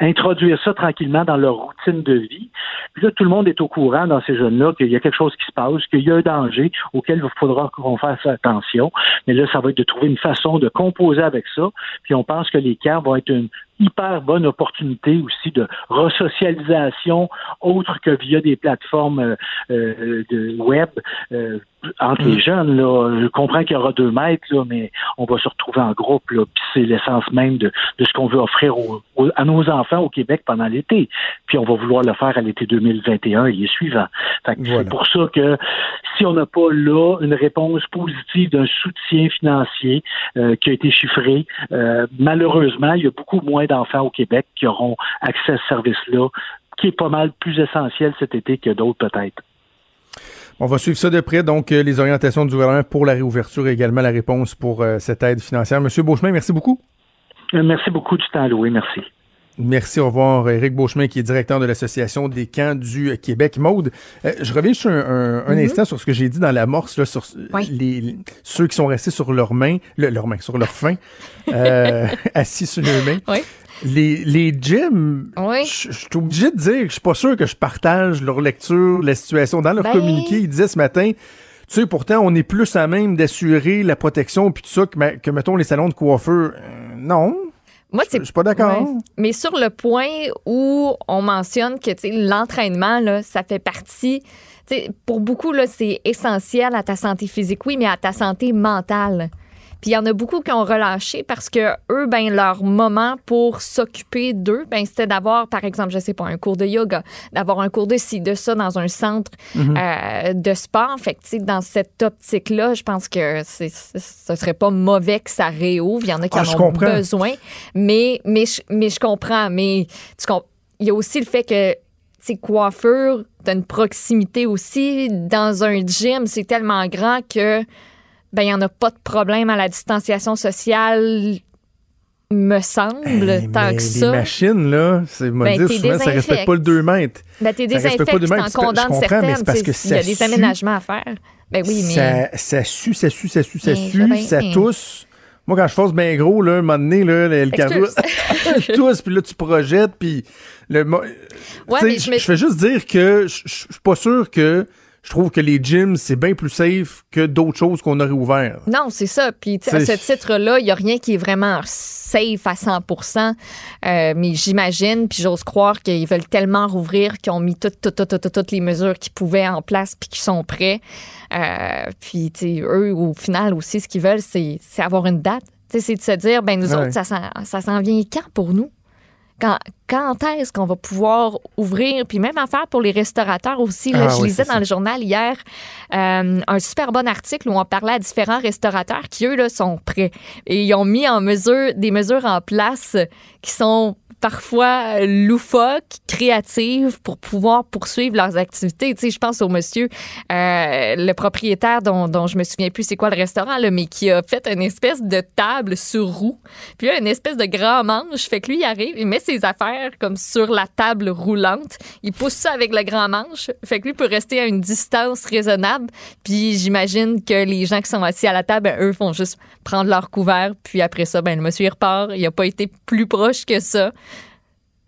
introduire ça tranquillement dans leur routine de vie. Puis là, tout le monde est au courant dans ces jeunes-là qu'il y a quelque chose qui se passe, qu'il y a un danger auquel il faudra qu'on fasse attention. Mais là, ça va être de trouver une façon de composer avec ça. Puis on pense que les camps vont être une hyper bonne opportunité aussi de resocialisation autre que via des plateformes euh, euh, de web entre les jeunes, là, je comprends qu'il y aura deux mètres, là, mais on va se retrouver en groupe, là, puis c'est l'essence même de, de ce qu'on veut offrir à nos enfants au Québec pendant l'été. Puis on va vouloir le faire à l'été 2021 et les suivants. Fait que Voilà. C'est pour ça que si on n'a pas là une réponse positive d'un soutien financier euh, qui a été chiffré, euh, malheureusement, il y a beaucoup moins d'enfants au Québec qui auront accès à ce service-là, qui est pas mal plus essentiel cet été que d'autres peut-être. On va suivre ça de près, donc euh, les orientations du gouvernement pour la réouverture et également la réponse pour euh, cette aide financière. Monsieur Beauchemin, merci beaucoup. Euh, Merci beaucoup du temps alloué, merci. Merci, au revoir. Éric Beauchemin, qui est directeur de l'Association des camps du Québec. Maude, euh, je reviens sur un, un- un Mhm. instant sur ce que j'ai dit dans l'amorce, là, sur Oui. les, ceux qui sont restés sur leurs mains, le- leurs mains, sur leurs fins, euh, assis sur leurs mains. Oui. Les, les gyms, Oui. je suis obligé de dire que je suis pas sûr que je partage leur lecture, la situation. Dans leur Ben- communiqué, ils disaient ce matin, tu sais, pourtant, on est plus à même d'assurer la protection puis tout ça que, ma- que, mettons, les salons de coiffeur. Euh, non, Moi, je c'est je suis pas d'accord. Ouais. Mais sur le point où on mentionne que tu sais, l'entraînement, là, ça fait partie. Pour beaucoup, là, c'est essentiel à ta santé physique, oui, mais à ta santé mentale. Puis il y en a beaucoup qui ont relâché parce que eux, ben leur moment pour s'occuper d'eux, ben c'était d'avoir, par exemple, je sais pas, un cours de yoga, d'avoir un cours de ci, de ça dans un centre euh, de sport. Fait que, tu sais, dans cette optique-là, je pense que c'est, c'est- ce serait pas mauvais que ça réouvre. Il y en a qui Ah, en ont comprends. besoin. Mais, mais, je- mais je comprends. Mais tu comp- il y a aussi le fait que c'est coiffure, t'as une proximité aussi. Dans un gym, c'est tellement grand que ben il y en a pas de problème à la distanciation sociale, me semble, Hey, tant que les ça. machines, là, c'est Ben, dire souvent, ça respecte pas le 2 mètres. Ben, t'es même, t'en condamnes certaines. Il y a des aménagements à faire. Ben oui, mais... Ça, ça sue, ça sue, ça sue, ça sue, ça tousse. Moi, quand je force bien gros, là, un moment donné, là, le, Excuse. tousse, puis là, tu projettes, puis le... Ouais, mais me- je fais juste dire que je je- je suis pas sûr que je trouve que les gyms, c'est bien plus safe que d'autres choses qu'on aurait ouvert. Non, c'est ça. Puis, à ce titre-là, il n'y a rien qui est vraiment safe à 100% Euh, Mais j'imagine, puis j'ose croire qu'ils veulent tellement rouvrir qu'ils ont mis toutes, toutes, toutes, toutes les mesures qu'ils pouvaient en place puis qu'ils sont prêts. Euh, puis, tu sais, eux, au final aussi, ce qu'ils veulent, c'est avoir une date. C'est de se dire, ben nous Ouais. autres, ça s'en vient quand pour nous? Quand, quand est-ce qu'on va pouvoir ouvrir? Puis même affaire pour les restaurateurs aussi. Là, Ah je oui, lisais dans ça. le journal hier euh, un super bon article où on parlait à différents restaurateurs qui, eux, là, sont prêts. Et ils ont mis en mesure des mesures en place qui sont parfois euh, loufoques, créatives pour pouvoir poursuivre leurs activités. Tu sais, je pense au monsieur, euh, le propriétaire dont, dont je me souviens plus c'est quoi le restaurant, là, mais qui a fait une espèce de table sur roue. Puis là, une espèce de grand manche. Fait que lui, il arrive, il met ses affaires comme sur la table roulante. Il pousse ça avec le grand manche. Fait que lui peut rester à une distance raisonnable. Puis j'imagine que les gens qui sont assis à la table, ben, eux, font juste prendre leur couvert. Puis après ça, ben, le monsieur, il repart. Il a pas été plus proche que ça.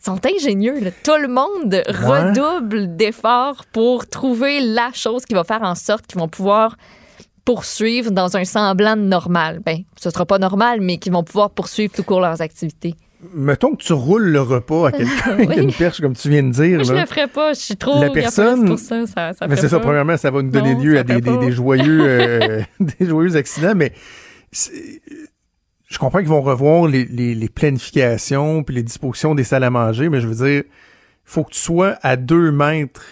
Sont ingénieux. là. Tout le monde redouble d'efforts pour trouver la chose qui va faire en sorte qu'ils vont pouvoir poursuivre dans un semblant de normal. Ben, ce sera pas normal, mais qu'ils vont pouvoir poursuivre tout court leurs activités. Mettons que tu roules le repas à quelqu'un avec Oui. une perche, comme tu viens de dire. Moi, je le ferais pas. Je suis trop La personne- pour ça. ça, ça Mais c'est ça, premièrement, ça va nous donner Non, lieu à des, joyeux, euh, des joyeux accidents, mais je comprends qu'ils vont revoir les, les- les planifications puis les dispositions des salles à manger, mais je veux dire, il faut que tu sois à deux mètres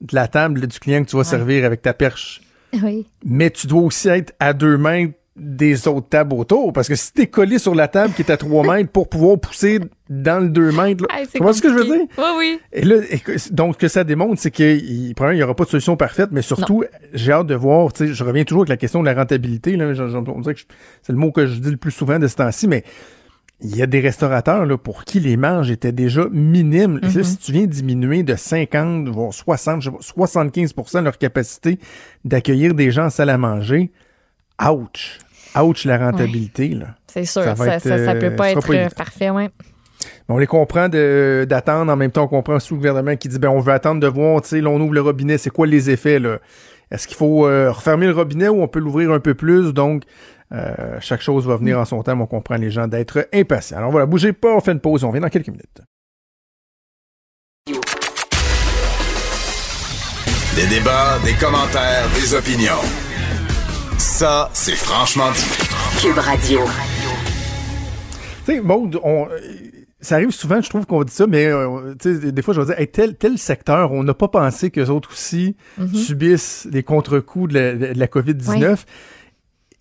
de la table du client que tu vas servir avec ta perche. Oui. Mais tu dois aussi être à deux mètres des autres tables autour, parce que si t'es collé sur la table qui est à trois mètres pour pouvoir pousser dans le deux mètres, là, Hey, tu vois ce que je veux dire? Oui, oui. Et là, donc, ce que ça démontre, c'est qu'il il n'y aura pas de solution parfaite, mais surtout, j'ai hâte de voir, tu sais, je reviens toujours avec la question de la rentabilité, là, je- je- on dirait que c'est le mot que je dis le plus souvent de ce temps-ci, mais il y a des restaurateurs là, pour qui les marges étaient déjà minimes. Là, si tu viens diminuer de 50, voire 60, je sais pas, 75 de leur capacité d'accueillir des gens en salle à manger, ouch! Ouch la rentabilité, là. C'est sûr. Ça Ça, peut euh, pas être pas euh, parfait, ouais. On les comprend de- d'attendre. En même temps, on comprend sous le gouvernement qui dit ben on veut attendre de voir, tu sais, on ouvre le robinet, c'est quoi les effets là? Est-ce qu'il faut euh, refermer le robinet ou on peut l'ouvrir un peu plus? Donc euh, chaque chose va venir en son temps. mais On comprend les gens d'être impatients. Alors voilà, bougez pas, on fait une pause, on revient dans quelques minutes. Des débats, des commentaires, des opinions. Ça, c'est franchement dit. Cube Radio. Tu sais, Maud, on, euh, ça arrive souvent, je trouve qu'on dit ça, mais euh, des fois, je vais dire, hey, tel, tel secteur, on n'a pas pensé qu'eux autres aussi Mhm. subissent les contre-coups de la, de la COVID-19.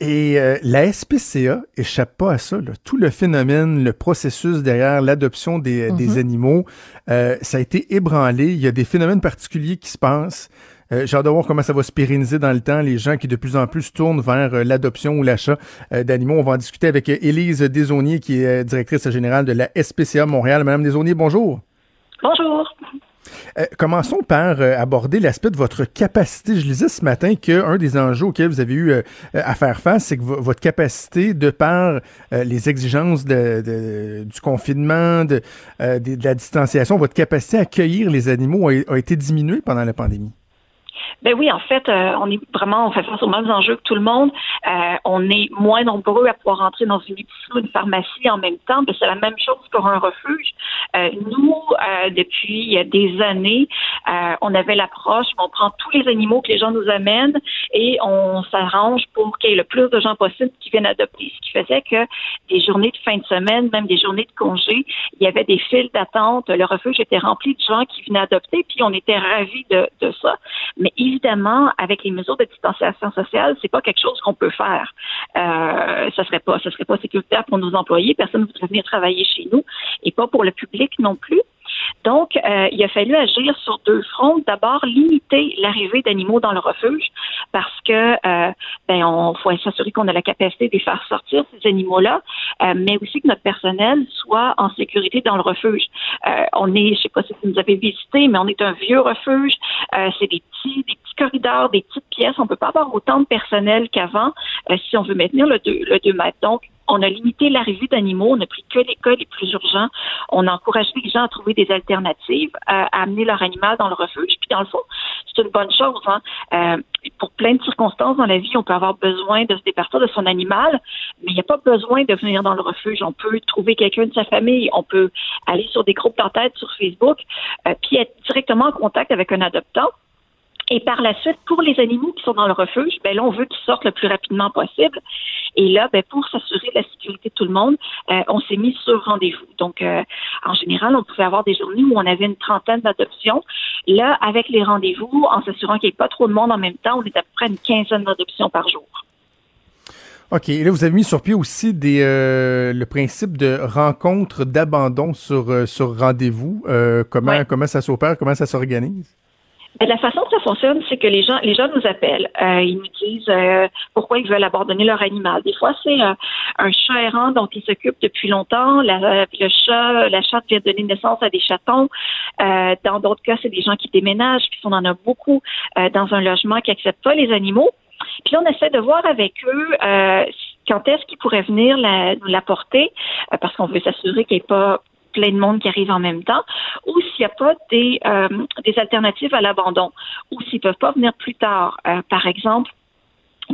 Et euh, la SPCA échappe pas à ça. là. Tout le phénomène, le processus derrière l'adoption des, Mhm. des animaux, euh, ça a été ébranlé. Il y a des phénomènes particuliers qui se passent. Euh, J'ai hâte de voir comment ça va se pérenniser dans le temps. Les gens qui de plus en plus se tournent vers euh, l'adoption ou l'achat euh, d'animaux. On va en discuter avec euh, Élise Desaunier, qui est directrice générale de la SPCA Montréal. Madame Desaunier, bonjour. Bonjour. Euh, commençons par euh, aborder l'aspect de votre capacité. Je lisais ce matin qu'un des enjeux auxquels vous avez eu euh, à faire face, c'est que vo- votre capacité, de par les exigences de, de- du confinement, de, de, de la distanciation, votre capacité à accueillir les animaux a, a été diminuée pendant la pandémie. Ben oui, en fait, euh, on est vraiment, on fait face aux mêmes enjeux que tout le monde. Euh, on est moins nombreux à pouvoir entrer dans une épicerie ou une pharmacie en même temps. Ben, c'est la même chose pour un refuge. Euh, nous, euh, depuis des années, euh, on avait l'approche, on prend tous les animaux que les gens nous amènent et on s'arrange pour qu'il y ait le plus de gens possible qui viennent adopter. Ce qui faisait que des journées de fin de semaine, même des journées de congé, il y avait des files d'attente. Le refuge était rempli de gens qui venaient adopter, puis on était ravis de, de ça. Mais évidemment, avec les mesures de distanciation sociale, c'est pas quelque chose qu'on peut faire. Euh, ça serait pas, ça serait pas sécuritaire pour nos employés. Personne ne voudrait venir travailler chez nous, et pas pour le public non plus. Donc, euh, il a fallu agir sur deux fronts. D'abord, limiter l'arrivée d'animaux dans le refuge parce que euh, ben, on faut s'assurer qu'on a la capacité de faire sortir ces animaux-là, euh, mais aussi que notre personnel soit en sécurité dans le refuge. Euh, on est, je sais pas si vous nous avez visité, mais on est un vieux refuge. Euh, c'est des petits, des petits corridors, des petites pièces. On peut pas avoir autant de personnel qu'avant euh, si on veut maintenir le 2 le deux mètres. Donc, on a limité l'arrivée d'animaux, on n'a pris que les cas les plus urgents. On a encouragé les gens à trouver des alternatives, euh, à amener leur animal dans le refuge. Puis dans le fond, c'est une bonne chose. Hein. Euh, pour plein de circonstances dans la vie, on peut avoir besoin de se départir de son animal, mais il n'y a pas besoin de venir dans le refuge. On peut trouver quelqu'un de sa famille, on peut aller sur des groupes d'entraide sur Facebook, euh, puis être directement en contact avec un adoptant. Et par la suite, pour les animaux qui sont dans le refuge, ben là, on veut qu'ils sortent le plus rapidement possible. Et là, ben, pour s'assurer de la sécurité de tout le monde, euh, on s'est mis sur rendez-vous. Donc, euh, en général, on pouvait avoir des journées où on avait une trentaine d'adoptions. Là, avec les rendez-vous, en s'assurant qu'il n'y ait pas trop de monde en même temps, on est à peu près une quinzaine d'adoptions par jour. OK. Et là, vous avez mis sur pied aussi des, euh, le principe de rencontre d'abandon sur, euh, sur rendez-vous. Euh, comment, Ouais. comment ça s'opère? Comment ça s'organise? Ben, La façon que ça fonctionne, c'est que les gens, les gens nous appellent. Euh, ils nous disent euh, pourquoi ils veulent abandonner leur animal. Des fois, c'est euh, un chat errant dont ils s'occupent depuis longtemps. La, le chat, la chatte vient donner naissance à des chatons. Euh, dans d'autres cas, c'est des gens qui déménagent. Puis on en a beaucoup euh, dans un logement qui accepte pas les animaux. Puis on essaie de voir avec eux euh, quand est-ce qu'ils pourraient venir la- nous l'apporter, parce qu'on veut s'assurer qu'il n'y ait pas plein de monde qui arrive en même temps, ou s'il n'y a pas des, euh, des alternatives à l'abandon, ou s'ils peuvent pas venir plus tard. Euh, par exemple,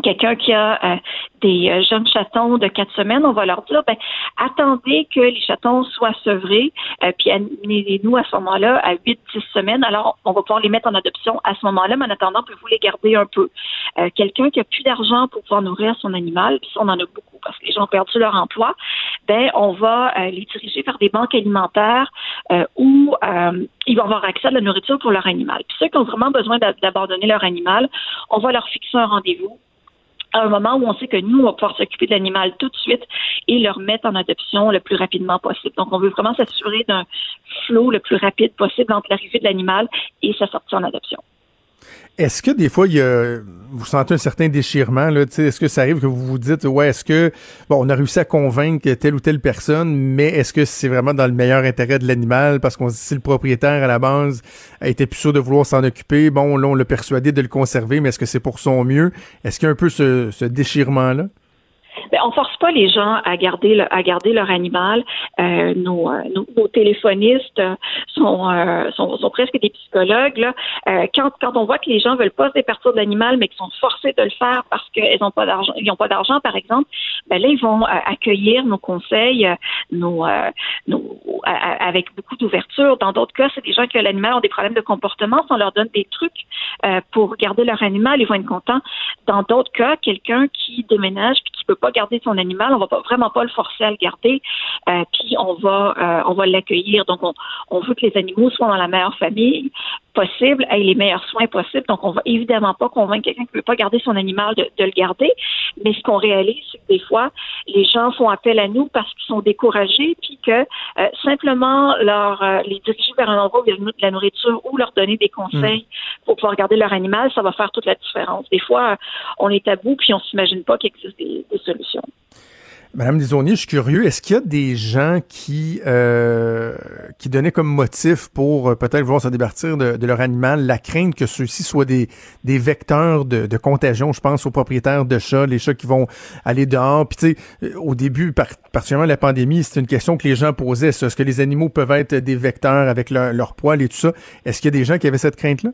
quelqu'un qui a euh, des euh, jeunes chatons de quatre semaines, on va leur dire, ben, attendez que les chatons soient sevrés, euh, puis amenez-nous à ce moment-là à 8-10 semaines. Alors, on va pouvoir les mettre en adoption à ce moment-là, mais en attendant, pouvez-vous les garder un peu. Euh, quelqu'un qui a plus d'argent pour pouvoir nourrir son animal, puis on en a beaucoup parce que les gens ont perdu leur emploi, ben, on va euh, les diriger vers des banques alimentaires euh, où ils vont avoir accès à la nourriture pour leur animal. Puis ceux qui ont vraiment besoin d'a- d'abandonner leur animal, on va leur fixer un rendez-vous à un moment où on sait que nous, on va pouvoir s'occuper de l'animal tout de suite et le remettre en adoption le plus rapidement possible. Donc, on veut vraiment s'assurer d'un flot le plus rapide possible entre l'arrivée de l'animal et sa sortie en adoption. Est-ce que des fois, vous sentez un certain déchirement, est-ce que ça arrive que vous vous dites, ouais, est-ce que, bon, on a réussi à convaincre telle ou telle personne, mais est-ce que c'est vraiment dans le meilleur intérêt de l'animal? Parce qu'on si le propriétaire, à la base, a été plus sûr de vouloir s'en occuper, bon, là, on l'a persuadé de le conserver, mais est-ce que c'est pour son mieux? Est-ce qu'il y a un peu ce, ce déchirement-là? Ben, on force pas les gens à garder le, à garder leur animal. Euh, nos, euh, nos, téléphonistes euh, sont, euh, sont, sont, presque des psychologues. Là. Euh, quand, quand on voit que les gens veulent pas se départir de l'animal, mais qu'ils sont forcés de le faire parce qu'ils n'ont pas d'argent, ils ont pas d'argent, par exemple, ben là ils vont accueillir nos conseils, nos, nos avec beaucoup d'ouverture. Dans d'autres cas, c'est des gens qui ont l'animal ont des problèmes de comportement. Si on leur donne des trucs pour garder leur animal, ils vont être contents. Dans d'autres cas, quelqu'un qui déménage puis qui peut pas garder son animal, on va pas, vraiment pas le forcer à le garder, euh, puis on va euh, on va l'accueillir. Donc on, on veut que les animaux soient dans la meilleure famille possible, aient les meilleurs soins possibles. Donc on va évidemment pas convaincre quelqu'un qui veut pas garder son animal de, de le garder, mais ce qu'on réalise, c'est que des fois les gens font appel à nous parce qu'ils sont découragés, puis que euh, simplement leur les diriger vers un endroit où il y a de la nourriture ou leur donner des conseils mm. pour pouvoir garder leur animal, ça va faire toute la différence. Des fois, on est bout puis on s'imagine pas qu'il existe des, des solutions. Madame Lisonier, je suis curieux, est-ce qu'il y a des gens qui euh, qui donnaient comme motif pour euh, peut-être vouloir se départir de, leur animal la crainte que ceux-ci soient des, vecteurs de, contagion? Je pense aux propriétaires de chats, les chats qui vont aller dehors. Puis tu sais, euh, au début, par, particulièrement la pandémie, c'est une question que les gens posaient. Est-ce que les animaux peuvent être des vecteurs avec leur, leur poil et tout ça? Est-ce qu'il y a des gens qui avaient cette crainte-là?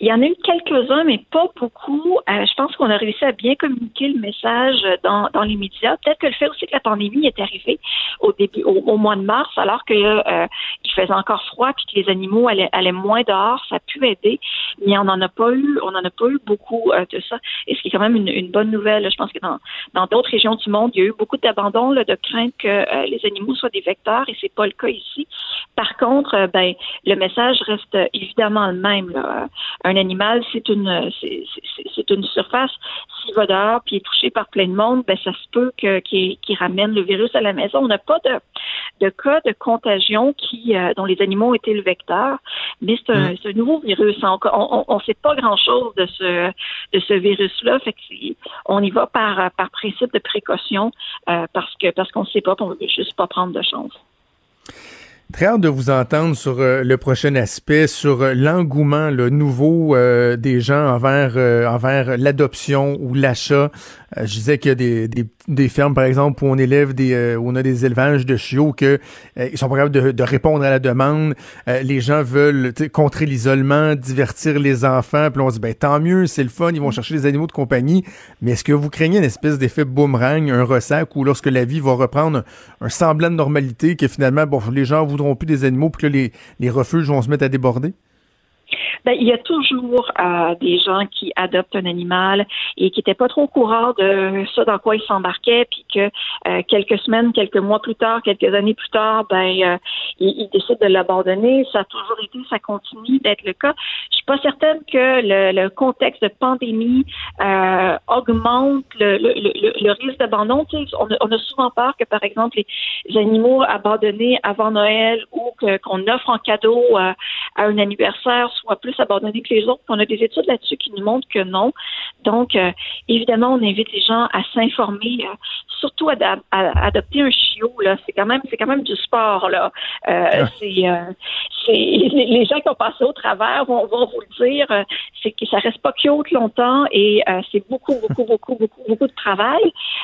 Il y en a eu quelques-uns, mais pas beaucoup. Euh, je pense qu'on a réussi à bien communiquer le message dans, dans les médias. Peut-être que le fait aussi que la pandémie est arrivée au début, au, mois de mars, alors que euh, il faisait encore froid puis que les animaux allaient, allaient, moins dehors, ça a pu aider. Mais on n'en a pas eu, on n'en a pas eu beaucoup euh, de ça. Et ce qui est quand même une, une bonne nouvelle. Je pense que dans d'autres régions du monde, il y a eu beaucoup d'abandon, de crainte que euh, les animaux soient des vecteurs, et c'est pas le cas ici. Par contre, euh, ben le message reste évidemment le même. Là un animal, c'est une c'est une surface. S'il va dehors puis est touché par plein de monde, ben ça se peut que qu'il ramène le virus à la maison. On n'a pas de de cas de contagion qui euh, dont les animaux ont été le vecteur, mais c'est un, mm. un, nouveau virus. On ne sait pas grand chose de ce de ce virus-là. Fait que on y va par par principe de précaution euh, parce que parce qu'on ne sait pas, on veut juste pas prendre de chance. Très hâte de vous entendre sur euh, le prochain aspect, sur euh, l'engouement le nouveau euh, des gens envers envers l'adoption ou l'achat. je disais qu'il y a des, des, des, fermes, par exemple, où on élève des où on a des élevages de chiots que ils sont pas capables de, de, répondre à la demande. les gens veulent contrer l'isolement, divertir les enfants. Puis on se dit ben tant mieux, c'est le fun, ils vont chercher des animaux de compagnie. Mais est-ce que vous craignez une espèce d'effet boomerang, un ressac, où lorsque la vie va reprendre un semblant de normalité, que finalement bon les gens vous voudront plus des animaux puis que les, les refuges vont se mettre à déborder? Ben, il y a toujours euh, des gens qui adoptent un animal et qui n'étaient pas trop au courant de ce dans quoi ils s'embarquaient, puis que euh, quelques semaines, quelques mois plus tard, quelques années plus tard, ben euh, ils, ils, décident de l'abandonner. Ça a toujours été, ça continue d'être le cas. Je suis pas certaine que le, le contexte de pandémie euh, augmente le, le, le risque d'abandon. Tu sais, on, on, a souvent peur que, par exemple, les animaux abandonnés avant Noël ou qu'on offre en cadeau à un anniversaire soient plus abandonnés que les autres. On a des études là-dessus qui nous montrent que non. Donc, euh, évidemment, on invite les gens à s'informer, euh, surtout à, adopter un chiot. Là, c'est quand même, c'est quand même du sport. Là, euh, c'est, c'est les gens qui ont passé au travers vont, vont vous le dire. c'est que ça reste pas cute longtemps et c'est beaucoup, beaucoup, beaucoup, beaucoup, beaucoup de travail.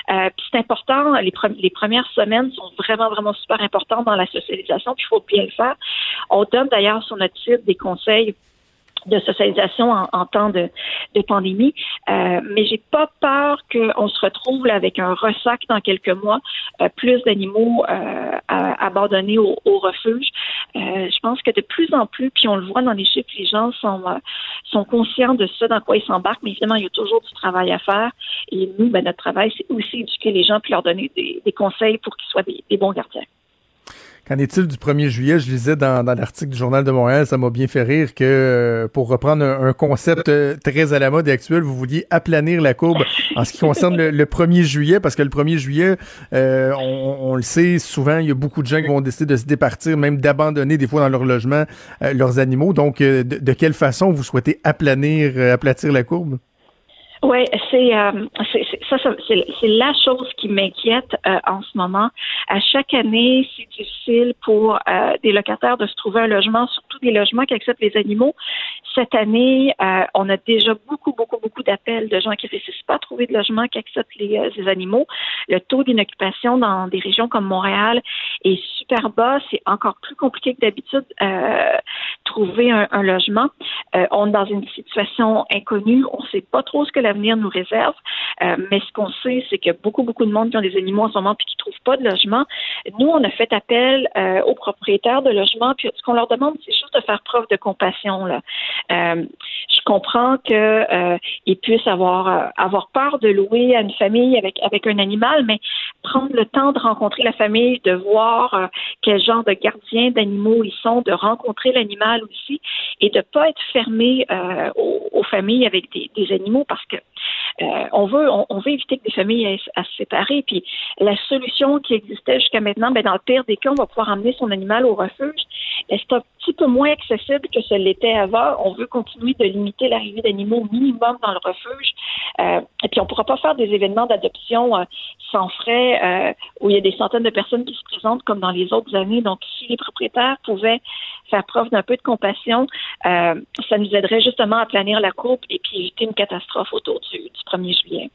puis c'est important. Les, les premières semaines sont vraiment, vraiment super importantes dans la socialisation. Puis il faut bien le faire. On donne d'ailleurs sur notre site des conseils de socialisation en, en temps de, de pandémie. Euh, mais j'ai pas peur qu'on se retrouve là, avec un ressac dans quelques mois, euh, plus d'animaux euh, abandonnés au, au refuge. Euh, je pense que de plus en plus, puis on le voit dans les chiffres, les gens sont euh, sont conscients de ça, dans quoi ils s'embarquent. Mais évidemment, il y a toujours du travail à faire. Et nous, ben, notre travail, c'est aussi éduquer les gens puis leur donner des, des conseils pour qu'ils soient des, des bons gardiens. Qu'en est-il du 1er juillet? Je lisais dans, l'article du Journal de Montréal, ça m'a bien fait rire que, euh, pour reprendre un, concept euh, très à la mode et actuel, vous vouliez aplanir la courbe en ce qui concerne le, 1er juillet, parce que le 1er juillet, euh, on, on, le sait, souvent, il y a beaucoup de gens qui vont décider de se départir, même d'abandonner des fois dans leur logement leurs animaux. Donc, de, de, quelle façon vous souhaitez aplanir, aplatir la courbe? Oui, c'est euh, c'est- ça, c'est la chose qui m'inquiète euh, en ce moment. À chaque année, c'est difficile pour euh, des locataires de se trouver un logement, surtout des logements qui acceptent les animaux. Cette année, euh, on a déjà beaucoup, beaucoup, beaucoup d'appels de gens qui ne réussissent pas à trouver de logement qui acceptent les, euh, ces animaux. Le taux d'inoccupation dans des régions comme Montréal est super bas. C'est encore plus compliqué que d'habitude euh, trouver un, un logement. On est dans une situation inconnue. On ne sait pas trop ce que l'avenir nous réserve. Euh, mais ce qu'on sait, c'est a beaucoup, beaucoup de monde qui ont des animaux en ce moment puis qui ne trouvent pas de logement. Nous, on a fait appel euh, aux propriétaires de logements. Puis ce qu'on leur demande, c'est juste de faire preuve de compassion. Là. Euh, je comprends que euh, ils puissent avoir avoir peur de louer à une famille avec avec un animal, mais prendre le temps de rencontrer la famille, de voir quel genre de gardiens d'animaux ils sont, de rencontrer l'animal aussi, et de pas être fermé aux, familles avec des animaux parce que euh, on veut on, veut éviter que des familles aient à se séparer. Puis la solution qui existait jusqu'à maintenant, ben dans le pire des cas, on va pouvoir emmener son animal au refuge. Petit peu moins accessible que ce l'était avant. On veut continuer de limiter l'arrivée d'animaux minimum dans le refuge. Euh, et puis on ne pourra pas faire des événements d'adoption euh, sans frais euh, où il y a des centaines de personnes qui se présentent comme dans les autres années. Donc si les propriétaires pouvaient faire preuve d'un peu de compassion, euh, ça nous aiderait justement à planir la courbe et puis éviter une catastrophe autour du, du 1er juillet.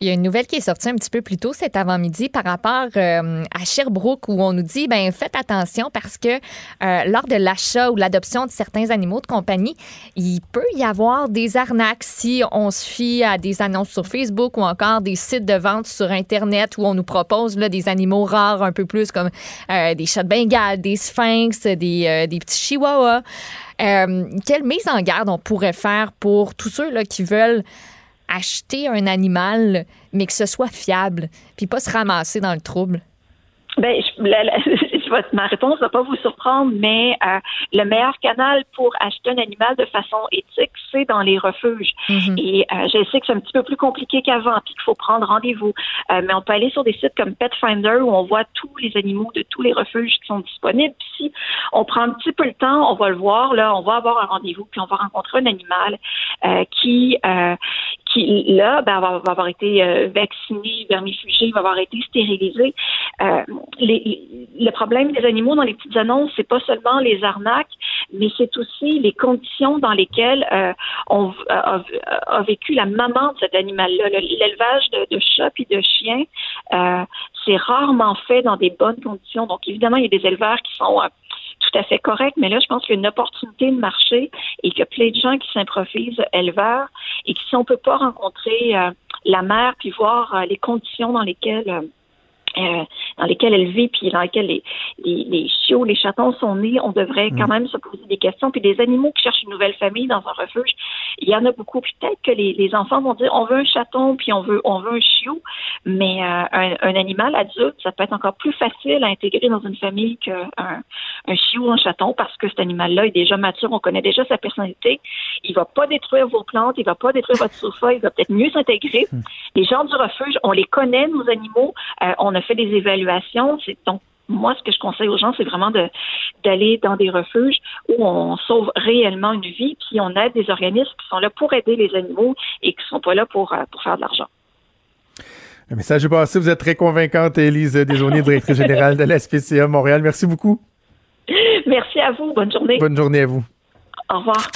Il y a une nouvelle qui est sortie un petit peu plus tôt cet avant-midi par rapport euh, à Sherbrooke où on nous dit ben faites attention parce que euh, lors de l'achat ou l'adoption de certains animaux de compagnie, il peut y avoir des arnaques si on se fie à des annonces sur Facebook ou encore des sites de vente sur internet où on nous propose là, des animaux rares un peu plus comme euh, des chats de Bengale, des sphinx, des, des petits chihuahuas. Quelle mise en garde on pourrait faire pour tous ceux là, qui veulent acheter un animal, mais que ce soit fiable, puis pas se ramasser dans le trouble? Ben, je, la- la- je vais- ma réponse ne va pas vous surprendre, mais euh, le meilleur canal pour acheter un animal de façon éthique, c'est dans les refuges. Et euh, je sais que c'est un petit peu plus compliqué qu'avant, puis qu'il faut prendre rendez-vous. Euh, mais on peut aller sur des sites comme Pet Finder où on voit tous les animaux de tous les refuges qui sont disponibles. Puis si on prend un petit peu le temps, on va le voir. Là, on va avoir un rendez-vous, puis on va rencontrer un animal qui là ben, va, avoir été euh, vacciné, vermifugé, va avoir été stérilisé. Euh, le problème des animaux dans les petites annonces, c'est pas seulement les arnaques, mais c'est aussi les conditions dans lesquelles euh, on a, a- vécu la maman de cet animal-là. Le- L'élevage de, chats puis de chiens, euh, c'est rarement fait dans des bonnes conditions. Donc évidemment, il y a des éleveurs qui sont euh, tout à fait corrects, mais là, je pense qu'il y a une opportunité de marché et qu'il y a plein de gens qui s'improvisent éleveurs et qui, si on peut pas rencontrer euh, la mère puis voir euh, les conditions dans lesquelles euh, dans lesquelles elle vit, puis dans lesquelles les, les, les chiots, les chatons sont nés, on devrait quand même se poser des questions. Puis des animaux qui cherchent une nouvelle famille dans un refuge, il y en a beaucoup. Puis peut-être que les, les enfants vont dire on veut un chaton, puis on veut on veut un chiot, mais euh, un, un animal adulte, ça peut être encore plus facile à intégrer dans une famille qu'un un chiot ou un chaton parce que cet animal-là est déjà mature, on connaît déjà sa personnalité. Il va pas détruire vos plantes, il va pas détruire votre sofa, il va peut-être mieux s'intégrer. Les gens du refuge, on les connaît, nos animaux, euh, on a fait des évaluations. C'est donc moi, ce que je conseille aux gens, c'est vraiment de d'aller dans des refuges où on sauve réellement une vie, puis on aide des organismes qui sont là pour aider les animaux et qui sont pas là pour, euh, pour faire de l'argent. Le message est passé. Vous êtes très convaincante, Élise Desauniers, directrice générale de la SPCA Montréal. Merci beaucoup. Merci à vous. Bonne journée. Bonne journée à vous. Au revoir.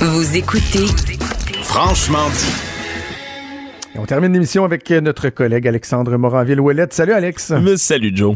Vous écoutez Franchement dit. On termine l'émission avec notre collègue Alexandre Moranville-Ouellette. Salut, Alex. Salut, Joe.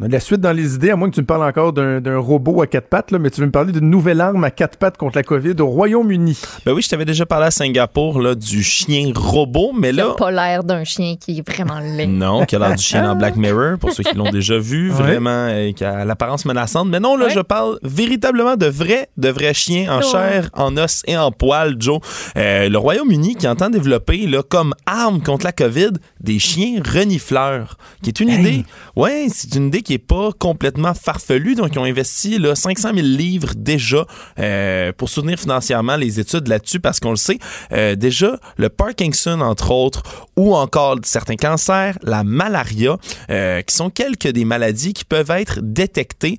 On a de la suite dans les idées, à moins que tu me parles encore d'un d'un robot à quatre pattes, là, mais tu veux me parler d'une nouvelle arme à quatre pattes contre la COVID au Royaume-Uni. Ben oui, je t'avais déjà parlé à Singapour là, du chien robot, mais Il a là. pas l'air d'un chien qui est vraiment laid. Non, qui a l'air du chien dans Black Mirror, pour ceux qui l'ont déjà vu, Ouais. vraiment, euh, qui a l'apparence menaçante. Mais non, là, Ouais. je parle véritablement de vrais, de vrais chiens en Ouais. chair, en os et en poil, Joe. Euh, le Royaume-Uni qui entend développer, là, comme arme contre la COVID, des chiens renifleurs, qui est une Hey. idée. Ouais, c'est une une idée qui est pas complètement farfelue. Donc, ils ont investi là, 500 000 livres déjà euh, pour soutenir financièrement les études là-dessus parce qu'on le sait, euh, déjà, le Parkinson, entre autres, ou encore certains cancers, la malaria, euh, qui sont quelques des maladies qui peuvent être détectées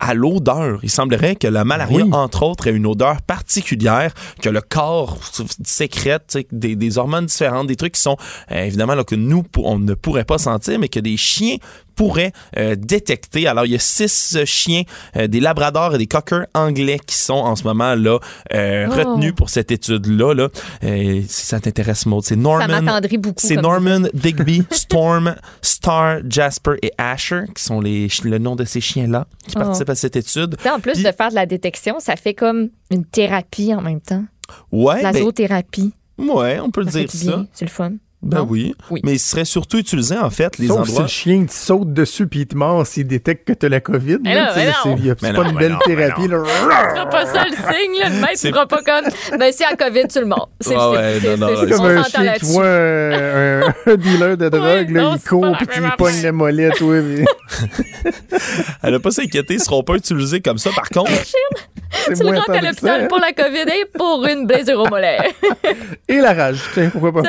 à l'odeur. Il semblerait que la malaria, Oui. entre autres, ait une odeur particulière, que le corps sécrète des, des hormones différentes, des trucs qui sont évidemment là, que nous, on ne pourrait pas sentir, mais que des chiens pourraient euh, détecter. Alors, il y a six euh, chiens, euh, des labradors et des cockers anglais qui sont en ce moment là Oh. retenus pour cette étude-là. Là. Si ça t'intéresse, Maud, c'est Norman. Ça beaucoup. C'est Norman, Digby, Storm, Star, Jasper et Asher qui sont les, le nom de ces chiens-là qui Oh. participent à cette étude. En plus de faire de la détection, ça fait comme une thérapie en même temps. Ouais, la ben, zoothérapie. ouais, on peut Ça dire ça. C'est le fun. Ben oui. Oui. Mais il serait surtout utilisé, en fait, les Sauf si endroits. le chien te saute dessus puis il te mord s'il détecte que t'as la COVID. Mais là, mais c'est c'est Mais pas non, une belle non, thérapie. là. Ce sera pas ça le signe, là. Le maître C'est- fera pas comme. Ben, c'est à COVID, tu le mords. C'est Ah le ouais, signe. non, non, C'est- C'est c'est- comme un chien qui voit un, un- dealer de drogue, là, non, il c'est court la puis il pogne la molette. Ouais, mais Elle n'a pas s'inquiéter, ils seront pas utilisés comme ça. Par contre, c'est Tu le rentres à l'hôpital pour la COVID et pour une blessure au mollet. Et la rage, tiens, pourquoi pas?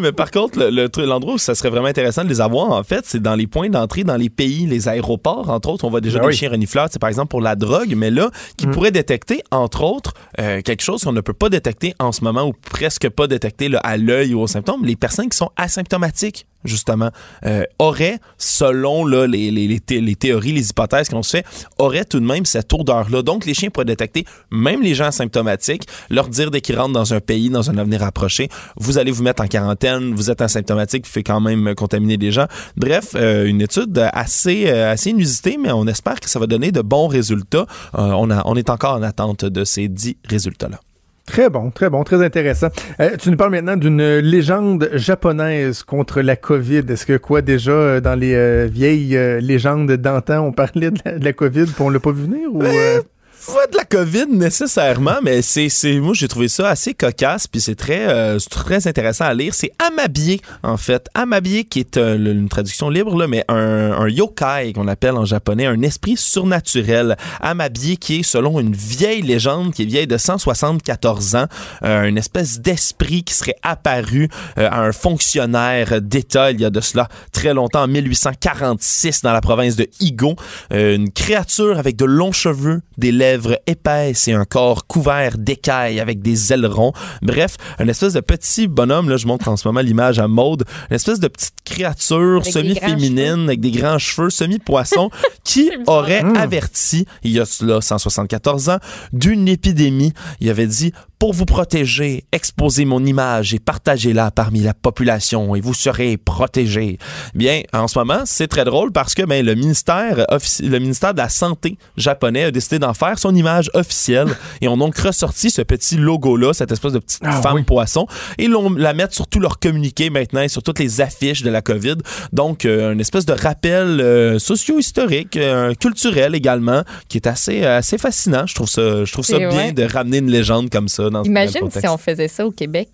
Mais par contre, le l'endroit où ça serait vraiment intéressant de les avoir, en fait, c'est dans les points d'entrée dans les pays, les aéroports, entre autres. On voit déjà Ben des oui. chiens renifleurs, c'est par exemple pour la drogue, mais là, qui pourraient détecter, entre autres, euh, quelque chose qu'on ne peut pas détecter en ce moment ou presque pas détecter là, à l'œil ou aux symptômes, les personnes qui sont asymptomatiques justement, euh, auraient, selon les, les, les thé- les théories, les hypothèses qu'on se fait, auraient tout de même cette odeur-là. Donc, les chiens pourraient détecter même les gens asymptomatiques, leur dire dès qu'ils rentrent dans un pays, dans un avenir approché, vous allez vous mettre en quarantaine, vous êtes asymptomatique, vous faites quand même contaminer des gens. Bref, euh, une étude assez, euh, assez inusitée, mais on espère que ça va donner de bons résultats. On, on est encore en attente de ces dix résultats-là. Très bon, très bon, très intéressant. Euh, tu nous parles maintenant d'une légende japonaise contre la COVID. Est-ce que quoi déjà euh, dans les euh, vieilles euh, légendes d'antan, on parlait de la, de la COVID puis on l'a pas vu venir ou euh, Pas de la COVID nécessairement, mais c'est, moi j'ai trouvé ça assez cocasse puis c'est très euh, très intéressant à lire. C'est Amabié en fait, Amabié qui est euh, une traduction libre là, mais un, un yokai qu'on appelle en japonais, un esprit surnaturel. Amabié qui est selon une vieille légende qui est vieille de 174 ans, euh, une espèce d'esprit qui serait apparu euh, à un fonctionnaire d'État il y a de cela très longtemps en 1846 dans la province de Higo, une créature avec de longs cheveux, des lèvres épaisses et un corps couvert d'écailles avec des ailerons. Bref, une espèce de petit bonhomme, là je montre en ce moment l'image à mode, une espèce de petite créature semi-féminine avec des grands cheveux, semi-poisson, qui aurait averti, il y a cela 174 ans, d'une épidémie. Il avait dit, pour vous protéger, exposez mon image et partagez-la parmi la population et vous serez protégés. Bien, en ce moment, c'est très drôle parce que ben, le, ministère le ministère de la Santé japonais a décidé d'en faire son image officielle et ont donc ressorti ce petit logo-là, cette espèce de petite Ah, femme oui. poisson, et l'on la mettre sur tous leurs communiqués maintenant et sur toutes les affiches de la COVID. Donc, euh, une espèce de rappel euh, socio-historique, euh, culturel également, qui est assez, euh, assez fascinant. Je trouve ça, je trouve ça Et bien ouais. de ramener une légende comme ça dans Imagine si on faisait ça au Québec.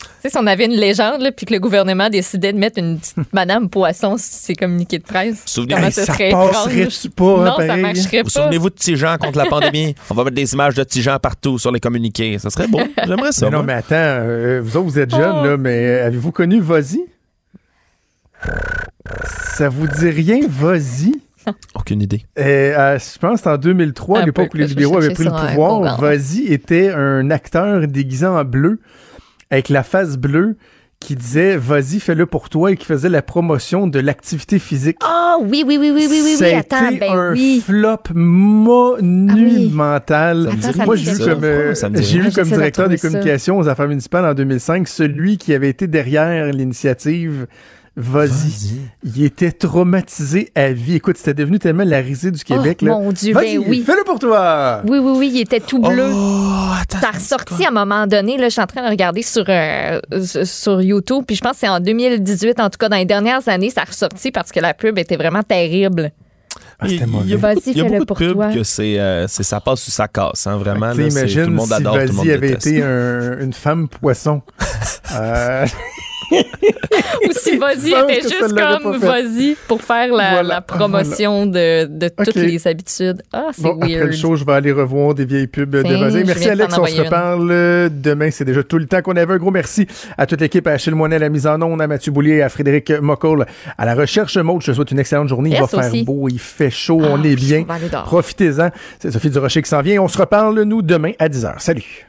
Tu sais, si on avait une légende, là, puis que le gouvernement décidait de mettre une petite Madame Poisson sur ses communiqués de presse. Souvenez- comment Hey, ce ça serait passerait-tu étrange? pas, hein, Non, ça pareil? marcherait Vous pas. souvenez-vous de Tijan contre la pandémie? On va mettre des images de Tijan partout sur les communiqués. Ça serait beau. J'aimerais ça. Mais non, mais attends, euh, vous autres, vous êtes jeunes, Oh. là, mais euh, avez-vous connu Vozy? Ça vous dit rien, Vozy? Aucune idée. Euh, je pense que c'est en 2003, à l'époque où les libéraux avaient pris le pouvoir. Vozy était un acteur déguisé en bleu, avec la face bleue, qui disait « Vas-y, fais-le pour toi » et qui faisait la promotion de l'activité physique. Ah oui, oui, oui, oui, oui, oui, oui. Attends, ben un oui. flop monumental. Attends, ça Moi, j'ai eu comme, euh, j'ai eu comme J'essaie de directeur des ça. communications aux affaires municipales en 2005 celui qui avait été derrière l'initiative Vas-y. Il était traumatisé à vie. Écoute, c'était devenu tellement la risée du Québec. Oh, là. mon Dieu, Vas-y, ben oui. fais-le pour toi! Oui, oui, oui, il était tout bleu. Oh, attends. Ça a ressorti à un moment donné. Là, je suis en train de regarder sur, euh, sur YouTube. Puis je pense que c'est en 2018, en tout cas, dans les dernières années, ça a ressorti parce que la pub était vraiment terrible. Ah, c'était Il- y a, beaucoup- il y a beaucoup de pour pubs toi. que c'est, euh, c'est ça passe ou ça casse, hein, vraiment. Là, c'est- imagine tout le monde si adore, tout le monde Vas-y avait déteste. été un- une femme poisson. Euh, Ou si vas-y était juste comme vas-y pour faire la, Voilà. la promotion de, de toutes les habitudes. Ah, c'est Bon, après weird. le show, je vais aller revoir des vieilles pubs de Vas-y. Merci Alex, on se une. reparle demain. C'est déjà tout le temps qu'on avait. Un gros merci à toute l'équipe, à Achille Moinet à la mise en onde, à Mathieu Boulier, à Frédéric Mocoll à la recherche mode. Je te souhaite une excellente journée. Il va faire beau, il fait chaud, on Ah, est bien. Profitez-en. C'est Sophie Durocher qui s'en vient. On se reparle, nous, demain à 10h. Salut.